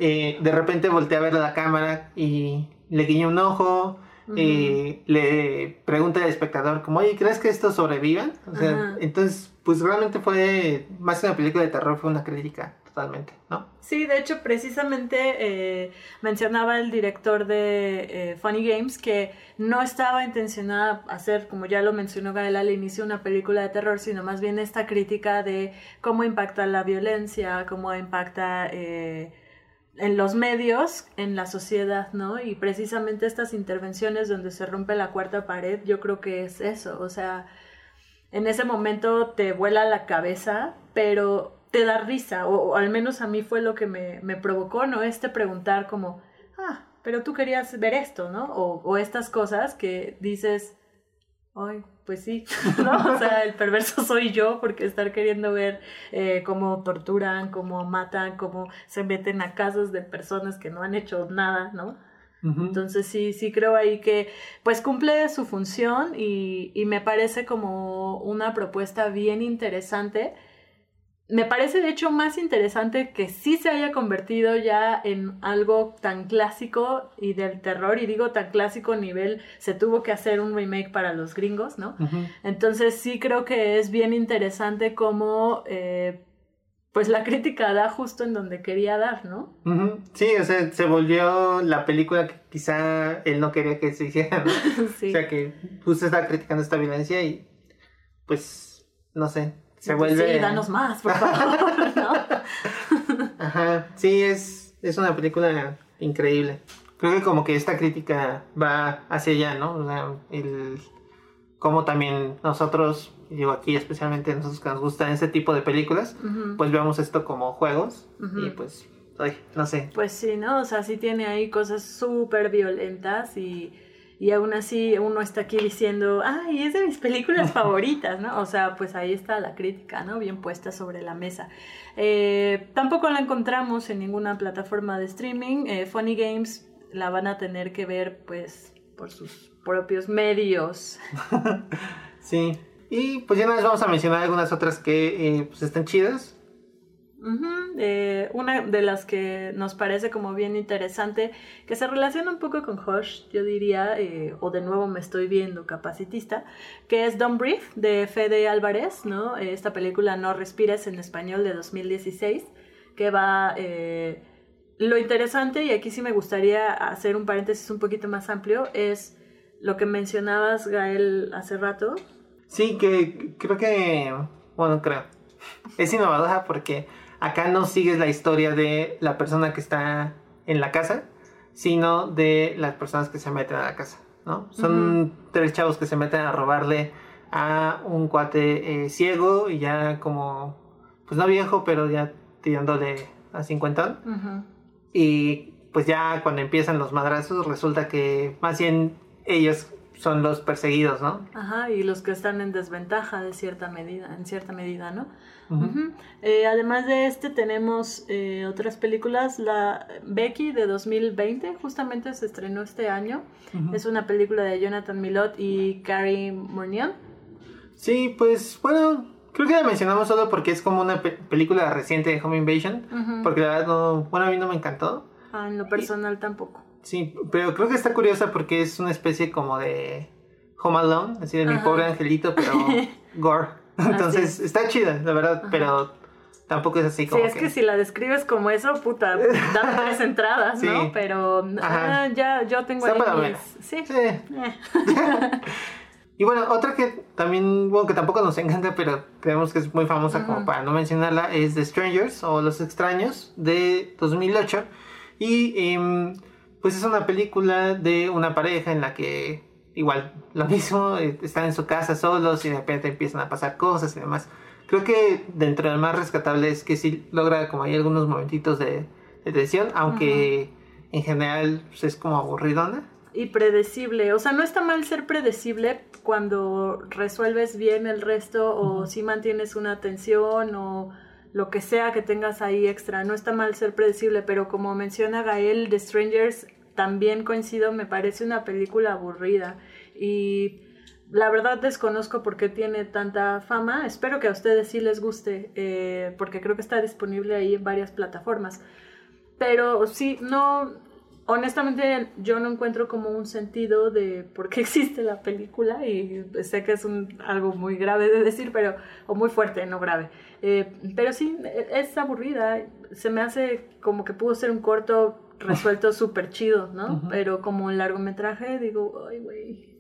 Eh, de repente voltea a ver a la cámara y le guiña un ojo, Ujú. eh, le pregunta al espectador como, oye, ¿crees que estos sobrevivan? O sea, Ajá. entonces, pues realmente fue, más que una película de terror, fue una crítica totalmente, ¿no? Sí, de hecho, precisamente eh, mencionaba el director de eh, Funny Games que no estaba intencionada a hacer, como ya lo mencionó Gael al inicio, una película de terror, sino más bien esta crítica de cómo impacta la violencia, cómo impacta eh, en los medios, en la sociedad, ¿no? Y precisamente estas intervenciones donde se rompe la cuarta pared, yo creo que es eso, o sea, en ese momento te vuela la cabeza, pero te da risa, o, al menos a mí fue lo que me, me provocó, ¿no? Este preguntar como, ah, pero tú querías ver esto, ¿no? O, o estas cosas que dices, ay, pues sí, ¿no? O sea, el perverso soy yo porque estar queriendo ver eh, cómo torturan, cómo matan, cómo se meten a casas de personas que no han hecho nada, ¿no? Entonces sí, sí creo ahí que pues cumple su función y, y me parece como una propuesta bien interesante. Me parece de hecho más interesante que sí se haya convertido ya en algo tan clásico y del terror, y digo tan clásico nivel, se tuvo que hacer un remake para los gringos, ¿no? Entonces sí creo que es bien interesante cómo eh, pues la crítica da justo en donde quería dar, ¿no? Sí, o sea, se volvió la película que quizá él no quería que se hiciera, ¿no? sí. O sea, que justo está criticando esta violencia y pues, no sé, se vuelve... Sí, danos más, por favor, ¿no? Ajá, sí, es, es una película increíble. Creo que como que esta crítica va hacia allá, ¿no? O sea, el cómo también nosotros, digo aquí especialmente nosotros que nos gustan este tipo de películas, pues vemos esto como juegos y pues, ay, no sé. Pues sí, ¿no? O sea, sí tiene ahí cosas súper violentas y, y aún así uno está aquí diciendo, ay, es de mis películas favoritas, ¿no? O sea, pues ahí está la crítica, ¿no? Bien puesta sobre la mesa. Eh, tampoco la encontramos en ninguna plataforma de streaming. Eh, Funny Games la van a tener que ver, pues, por sus propios medios. Sí. Y pues ya les vamos a mencionar algunas otras que eh, pues están chidas. Eh, una de las que nos parece como bien interesante, que se relaciona un poco con Hush, yo diría, eh, o de nuevo me estoy viendo capacitista, que es Don't Breathe de Fede Álvarez, ¿no? Esta película No Respires en español de 2016, que va... eh, lo interesante, y aquí sí me gustaría hacer un paréntesis un poquito más amplio, es lo que mencionabas, Gael, hace rato. Sí, que creo que bueno, creo. Es innovadora porque acá no sigues la historia de la persona que está en la casa, sino de las personas que se meten a la casa, ¿no? Son tres chavos que se meten a robarle a un cuate eh, ciego y ya como, pues no viejo, pero ya tirándole a 50. Y pues ya cuando empiezan los madrazos resulta que más bien ellos son los perseguidos, ¿no? Ajá, y los que están en desventaja de cierta medida, en cierta medida, ¿no? Eh, además de este tenemos eh, otras películas, la Becky de 2020, justamente se estrenó este año, es una película de Jonathan Milot y Carrie Mournion. Sí, pues bueno, creo que la mencionamos solo porque es como una película reciente de Home Invasion, porque la verdad no, bueno, a mí no me encantó. Ah, en lo personal tampoco. Sí, pero creo que está curiosa porque es una especie como de Home Alone, así de mi pobre angelito, pero gore. Entonces está chida, la verdad, pero tampoco es así como. Sí, es que... si la describes como eso, puta, dame tres entradas, ¿no? Pero ah, ya yo tengo ahí Sí. sí. Eh. y bueno, otra que también, bueno, que tampoco nos encanta, pero creemos que es muy famosa como para no mencionarla, es The Strangers o Los Extraños de 2008. Y em, pues es una película de una pareja en la que igual lo mismo, eh, están en su casa solos y de repente empiezan a pasar cosas y demás. Creo que dentro del más rescatable es que sí logra como hay algunos momentitos de, tensión, aunque en general pues, es como aburridona. Y predecible, o sea, no está mal ser predecible cuando resuelves bien el resto o si mantienes una tensión o lo que sea que tengas ahí extra. No está mal ser predecible, pero como menciona Gael, The Strangers también coincido, me parece una película aburrida y la verdad desconozco por qué tiene tanta fama. Espero que a ustedes sí les guste, eh, porque creo que está disponible ahí en varias plataformas. Pero sí, no, honestamente yo no encuentro como un sentido de por qué existe la película y sé que es algo muy grave de decir, pero, o muy fuerte, no grave. Eh, pero sí, es aburrida, se me hace como que pudo ser un corto resuelto súper chido, ¿no? Pero como el largometraje digo, ay, güey.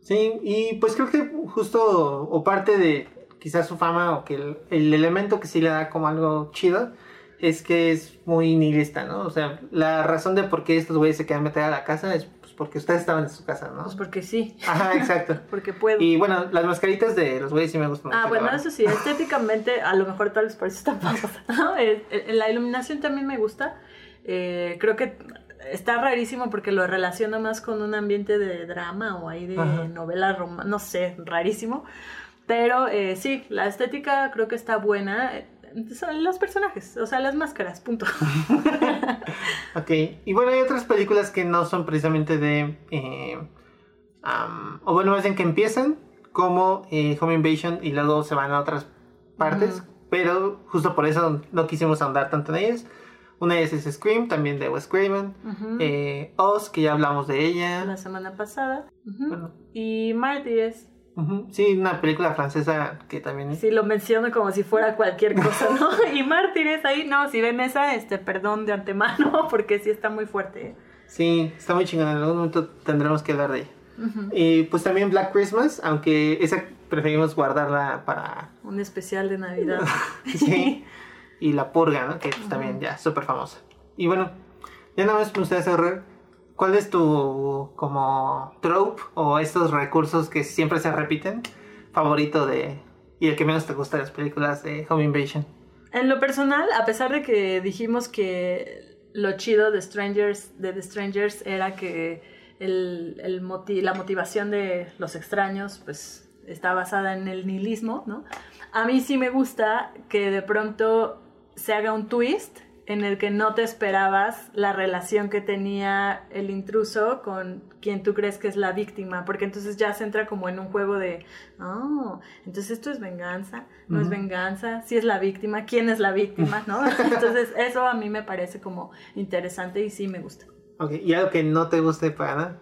Sí, y pues creo que justo, o parte de quizás su fama, o que el, el elemento que sí le da como algo chido, es que es muy nihilista, ¿no? O sea, la razón de por qué estos güeyes se quedan meter a la casa es pues, porque ustedes estaban en su casa, ¿no? Pues porque sí. Ajá, exacto. porque puedo. Y bueno, las mascaritas de los güeyes sí me gustan ah, bueno, eso sí, estéticamente a lo mejor tal vez por eso está ¿no? La iluminación también me gusta. Eh, creo que está rarísimo porque lo relaciono más con un ambiente de drama o ahí de novela romántica, no sé, rarísimo. Pero eh, sí, la estética creo que está buena son los personajes, o sea, las máscaras, punto. ok, y bueno, hay otras películas que no son precisamente de... Eh, o bueno, más bien que empiezan como eh, Home Invasion y luego se van a otras partes, pero justo por eso no quisimos ahondar tanto en ellas. Una de ellas es Scream, también de Wes Craven. Eh, Oz, que ya hablamos de ella. La semana pasada. Y Martyrs. Sí, una película francesa que también... Sí, lo menciono como si fuera cualquier cosa, ¿no? y Mártires ahí, no, si ven esa, este, perdón de antemano, porque sí está muy fuerte. Sí, está muy chingona, en algún momento tendremos que hablar de ella. Y pues también Black Christmas, aunque esa preferimos guardarla para... Un especial de Navidad. sí, y La Purga, ¿no? Que pues, también ya, súper famosa. Y bueno, ya nada más me gustaría cerrar ¿Cuál es tu como trope o estos recursos que siempre se repiten favorito de y el que menos te gusta de las películas de Home Invasion? En lo personal, a pesar de que dijimos que lo chido de Strangers de The Strangers era que el, la motivación de los extraños pues está basada en el nihilismo, ¿no? A mí sí me gusta que de pronto se haga un twist en el que no te esperabas la relación que tenía el intruso con quien tú crees que es la víctima, porque entonces ya se entra como en un juego de, oh, entonces esto es venganza, no es venganza, si es la víctima, quién es la víctima, ¿no? Entonces eso a mí me parece como interesante y sí me gusta. Ok, ¿y algo que no te guste para nada?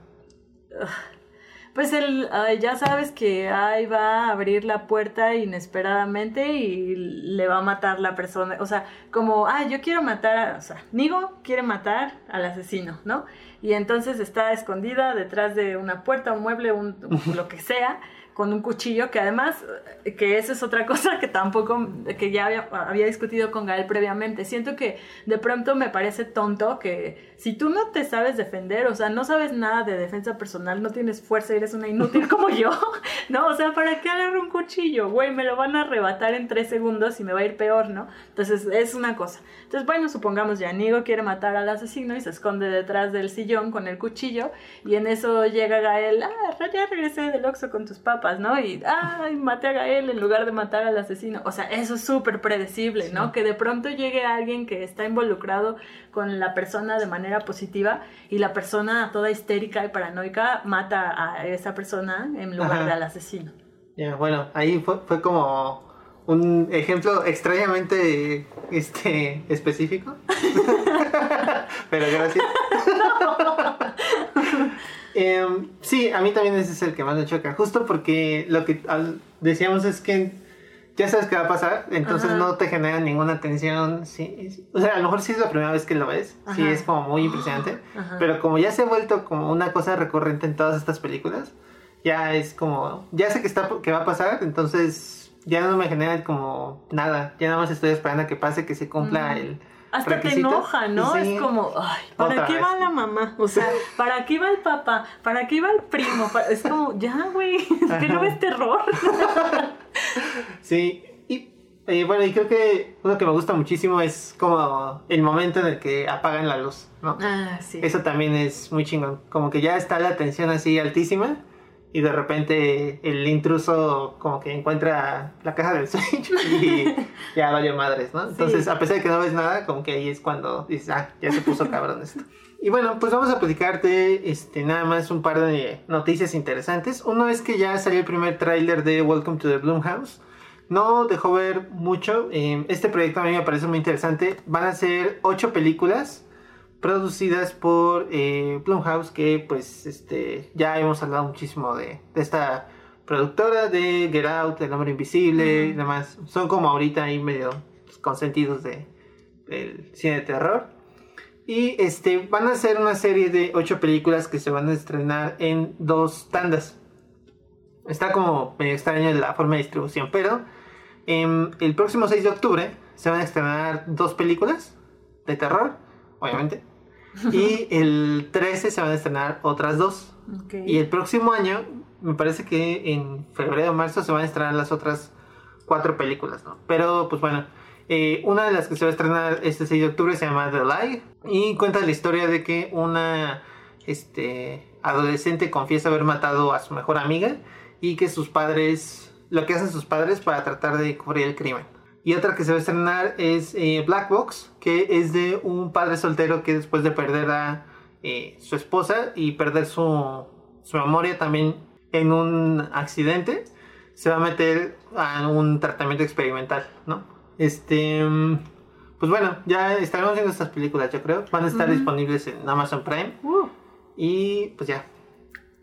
Pues el, ya sabes que ahí va a abrir la puerta inesperadamente y le va a matar la persona. O sea, como, ah, yo quiero matar, o sea, Nigo quiere matar al asesino, ¿no? Y entonces está escondida detrás de una puerta, un mueble, un, lo que sea, con un cuchillo, que además, que esa es otra cosa que tampoco, que ya había, había, discutido con Gael previamente. Siento que de pronto me parece tonto que si tú no te sabes defender, o sea, no sabes nada de defensa personal, no tienes fuerza, eres una inútil como yo, ¿no? O sea, ¿para qué agarro un cuchillo? Güey, me lo van a arrebatar en tres segundos y me va a ir peor, ¿no? Entonces, es una cosa. Entonces, bueno, supongamos ya Nigo quiere matar al asesino y se esconde detrás del sillón con el cuchillo y en eso llega Gael, ah, ya regresé del Oxxo con tus papas ¿no? Y, ay, maté a Gael en lugar de matar al asesino. O sea, eso es súper predecible, ¿no? Que de pronto llegue alguien que está involucrado con la persona de manera positiva y la persona toda histérica y paranoica mata a esa persona en lugar del asesino. Bueno, ahí fue, fue como un ejemplo extrañamente este, específico. Pero gracias. Em, sí, a mí también ese es el que más me choca. Justo porque lo que decíamos es que ya sabes qué va a pasar, entonces no te genera ninguna tensión. Sí, o sea, a lo mejor sí es la primera vez que lo ves, sí es como muy impresionante, pero como ya se ha vuelto como una cosa recurrente en todas estas películas, ya es como, ya sé que, está, que va a pasar, entonces ya no me genera como nada, ya nada más estoy esperando a que pase, que se cumpla el hasta te enoja, ¿no? Es como, ay, ¿para qué va la mamá? O sea, ¿para qué va el papá? ¿Para qué va el primo? Es como, ya, güey, que no ves terror. sí, y eh, bueno, y creo que uno que me gusta muchísimo es como el momento en el que apagan la luz, ¿no? Ah, sí. Eso también es muy chingón. Como que ya está la tensión así altísima y de repente el intruso como que encuentra la caja del Switch y ya valió madres, ¿no? Entonces, a pesar de que no ves nada, como que ahí es cuando dices, ah, ya se puso cabrón esto. Y bueno, pues vamos a platicarte este, nada más un par de noticias interesantes. Uno es que ya salió el primer tráiler de Welcome to the Bloomhouse. No dejó ver mucho. Eh, este proyecto a mí me parece muy interesante. Van a ser ocho películas producidas por eh, Blumhouse, que pues este, ya hemos hablado muchísimo de, esta productora de Get Out, El Hombre Invisible y demás. Son como ahorita ahí medio consentidos de, del cine de terror. Y este, van a hacer una serie de ocho películas que se van a estrenar en dos tandas. Está como medio extraño la forma de distribución, pero em, el próximo 6 de octubre se van a estrenar dos películas de terror obviamente. Y el 13 se van a estrenar otras dos. Y el próximo año, me parece que en febrero o marzo se van a estrenar las otras cuatro películas, ¿no? Pero, pues bueno, eh, una de las que se va a estrenar este 6 de octubre se llama The Lie y cuenta la historia de que una este, adolescente confiesa haber matado a su mejor amiga y que sus padres, lo que hacen sus padres para tratar de cubrir el crimen. Y otra que se va a estrenar es eh, Black Box, que es de un padre soltero que después de perder a eh, su esposa y perder su, su memoria también en un accidente, se va a meter a un tratamiento experimental, ¿no? Este, pues bueno, ya estaremos viendo estas películas, yo creo. Van a estar disponibles en Amazon Prime. Uh. Y pues ya,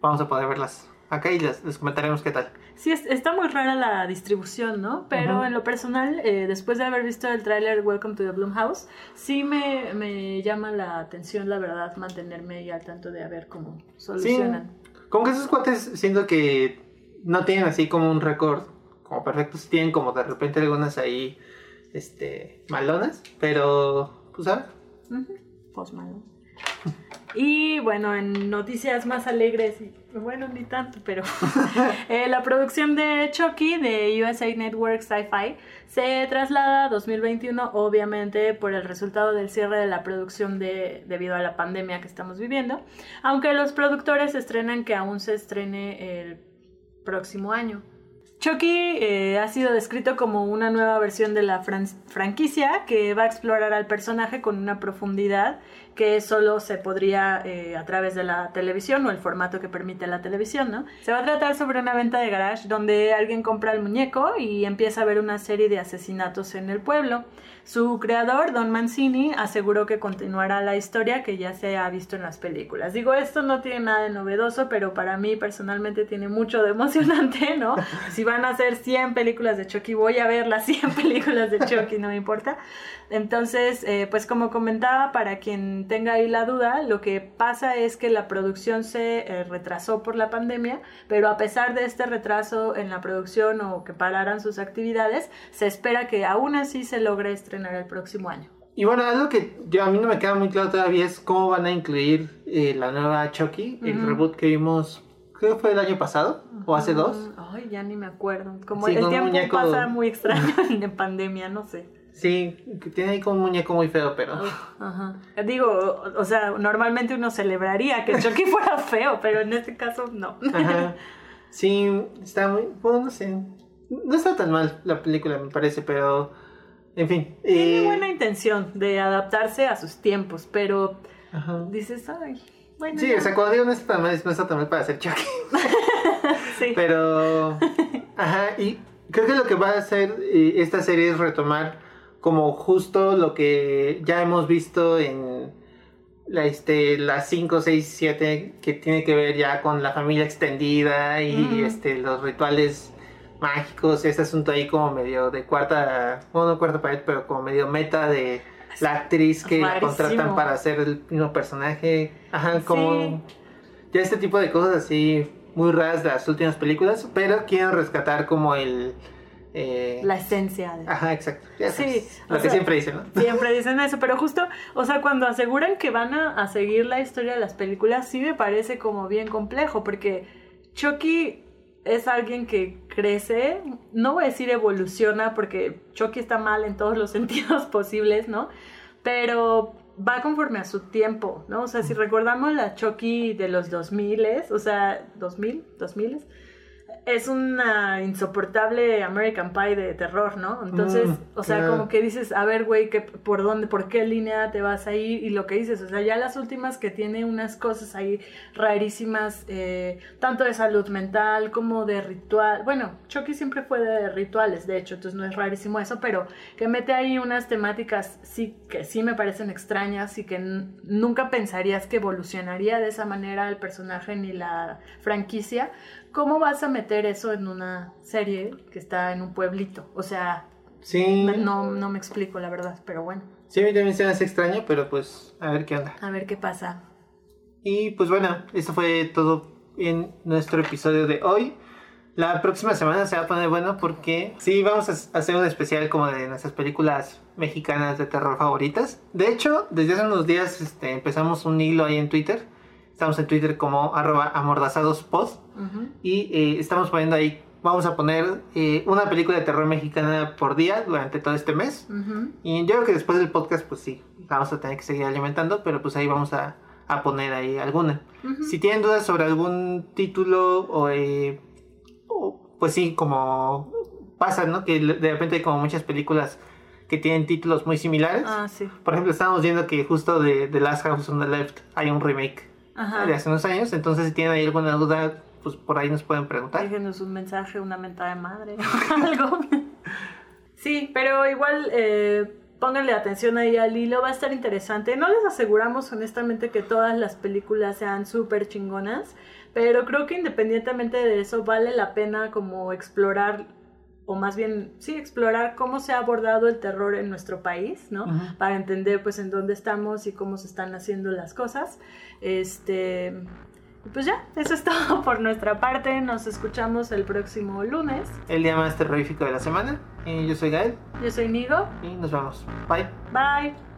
vamos a poder verlas acá y les, les comentaremos qué tal. Sí, está muy rara la distribución, ¿no? Pero en lo personal, eh, después de haber visto el tráiler Welcome to the Bloomhouse, sí me, me, llama la atención, la verdad, mantenerme ahí al tanto de a ver cómo solucionan. Sí, como que esos cuates, siento que no tienen así como un récord como perfectos, tienen como de repente algunas ahí, este, malonas, pero, pues a ver. Pues malo. Y bueno, en noticias más alegres, bueno, ni tanto, pero eh, la producción de Chucky de USA Network Sci-Fi se traslada a 2021, obviamente por el resultado del cierre de la producción de, debido a la pandemia que estamos viviendo, aunque los productores estrenan que aún se estrene el próximo año. Chucky eh, ha sido descrito como una nueva versión de la franquicia que va a explorar al personaje con una profundidad que solo se podría eh, a través de la televisión o el formato que permite la televisión, ¿no? Se va a tratar sobre una venta de garage donde alguien compra el muñeco y empieza a ver una serie de asesinatos en el pueblo. Su creador, Don Mancini, aseguró que continuará la historia que ya se ha visto en las películas. Digo, esto no tiene nada de novedoso, pero para mí personalmente tiene mucho de emocionante, ¿no? Si van a hacer 100 películas de Chucky, voy a ver las 100 películas de Chucky, no me importa. Entonces, eh, pues como comentaba, para quien tenga ahí la duda, lo que pasa es que la producción se eh, retrasó por la pandemia, pero a pesar de este retraso en la producción o que pararan sus actividades, se espera que aún así se logre estrenar el próximo año. Y bueno, algo que yo, a mí no me queda muy claro todavía es cómo van a incluir eh, la nueva Chucky, el reboot que vimos, creo que fue el año pasado o hace dos. Ay, ya ni me acuerdo. Como el tiempo pasa muy extraño en pandemia, no sé. Sí, que tiene ahí como un muñeco muy feo, pero. Ajá. Digo, o sea, normalmente uno celebraría que Chucky fuera feo, pero en este caso no. Ajá. Sí, está muy. Bueno, no sé. No está tan mal la película, me parece, pero en fin. Tiene eh, buena intención de adaptarse a sus tiempos, pero dices, ay, bueno. Sí, o sea, cuando digo no está tan mal, no está tan mal para hacer Chucky. sí. Pero. Ajá, y creo que lo que va a hacer eh, esta serie es retomar como justo lo que ya hemos visto en la, este, las 5, 6, 7, que tiene que ver ya con la familia extendida y este, los rituales mágicos, este asunto ahí como medio de cuarta, bueno, no cuarta pared, pero como medio meta de la actriz que la contratan para hacer el mismo personaje. Ajá, como ya este tipo de cosas así muy raras de las últimas películas, pero quieren rescatar como el... Eh, la esencia. Ajá, exacto. sí, lo que siempre dicen, ¿no? Siempre dicen eso, pero justo, o sea, cuando aseguran que van a, a seguir la historia de las películas, sí me parece como bien complejo, porque Chucky es alguien que crece, no voy a decir evoluciona porque Chucky está mal en todos los sentidos posibles, ¿no? Pero va conforme a su tiempo, ¿no? O sea, si recordamos la Chucky de los 2000, o sea, 2000, 2000, es una insoportable American Pie de terror, ¿no? Entonces, mm, o sea, como que dices, a ver, güey, ¿por dónde, por qué línea te vas a ir? Y lo que dices, o sea, ya las últimas que tiene unas cosas ahí rarísimas, eh, tanto de salud mental como de ritual. Bueno, Chucky siempre fue de rituales, de hecho, entonces no es rarísimo eso, pero que mete ahí unas temáticas sí que sí me parecen extrañas y que nunca pensarías que evolucionaría de esa manera el personaje ni la franquicia ¿cómo vas a meter eso en una serie que está en un pueblito? O sea, sí. no, no me explico la verdad, pero bueno. Sí, a mí también se me hace extraño, pero pues a ver qué onda. A ver qué pasa. Y pues bueno, eso fue todo en nuestro episodio de hoy. La próxima semana se va a poner bueno porque sí, vamos a hacer un especial como de nuestras películas mexicanas de terror favoritas. De hecho, desde hace unos días este, empezamos un hilo ahí en Twitter Estamos en Twitter como arroba amordazadospod. Y eh, estamos poniendo ahí, vamos a poner eh, una película de terror mexicana por día durante todo este mes. Y yo creo que después del podcast, pues sí, vamos a tener que seguir alimentando, pero pues ahí vamos a, poner ahí alguna. Si tienen dudas sobre algún título eh, o, pues sí, como pasa, ¿no? Que de repente hay como muchas películas que tienen títulos muy similares. Ah, sí. Por ejemplo, estábamos viendo que justo de The Last House on the Left hay un remake de hace unos años. Entonces, si tienen ahí alguna duda, pues por ahí nos pueden preguntar. Déjenos un mensaje, una mentada de madre, algo. sí, pero igual eh, pónganle atención ahí al hilo, va a estar interesante. No les aseguramos honestamente que todas las películas sean súper chingonas, pero creo que independientemente de eso vale la pena como explorar o más bien, sí, explorar cómo se ha abordado el terror en nuestro país, ¿no? Para entender, pues, en dónde estamos y cómo se están haciendo las cosas. Este, pues ya, eso es todo por nuestra parte. Nos escuchamos el próximo lunes. El día más terrorífico de la semana. Y yo soy Gael. Yo soy Nigo. Y nos vemos. Bye. Bye.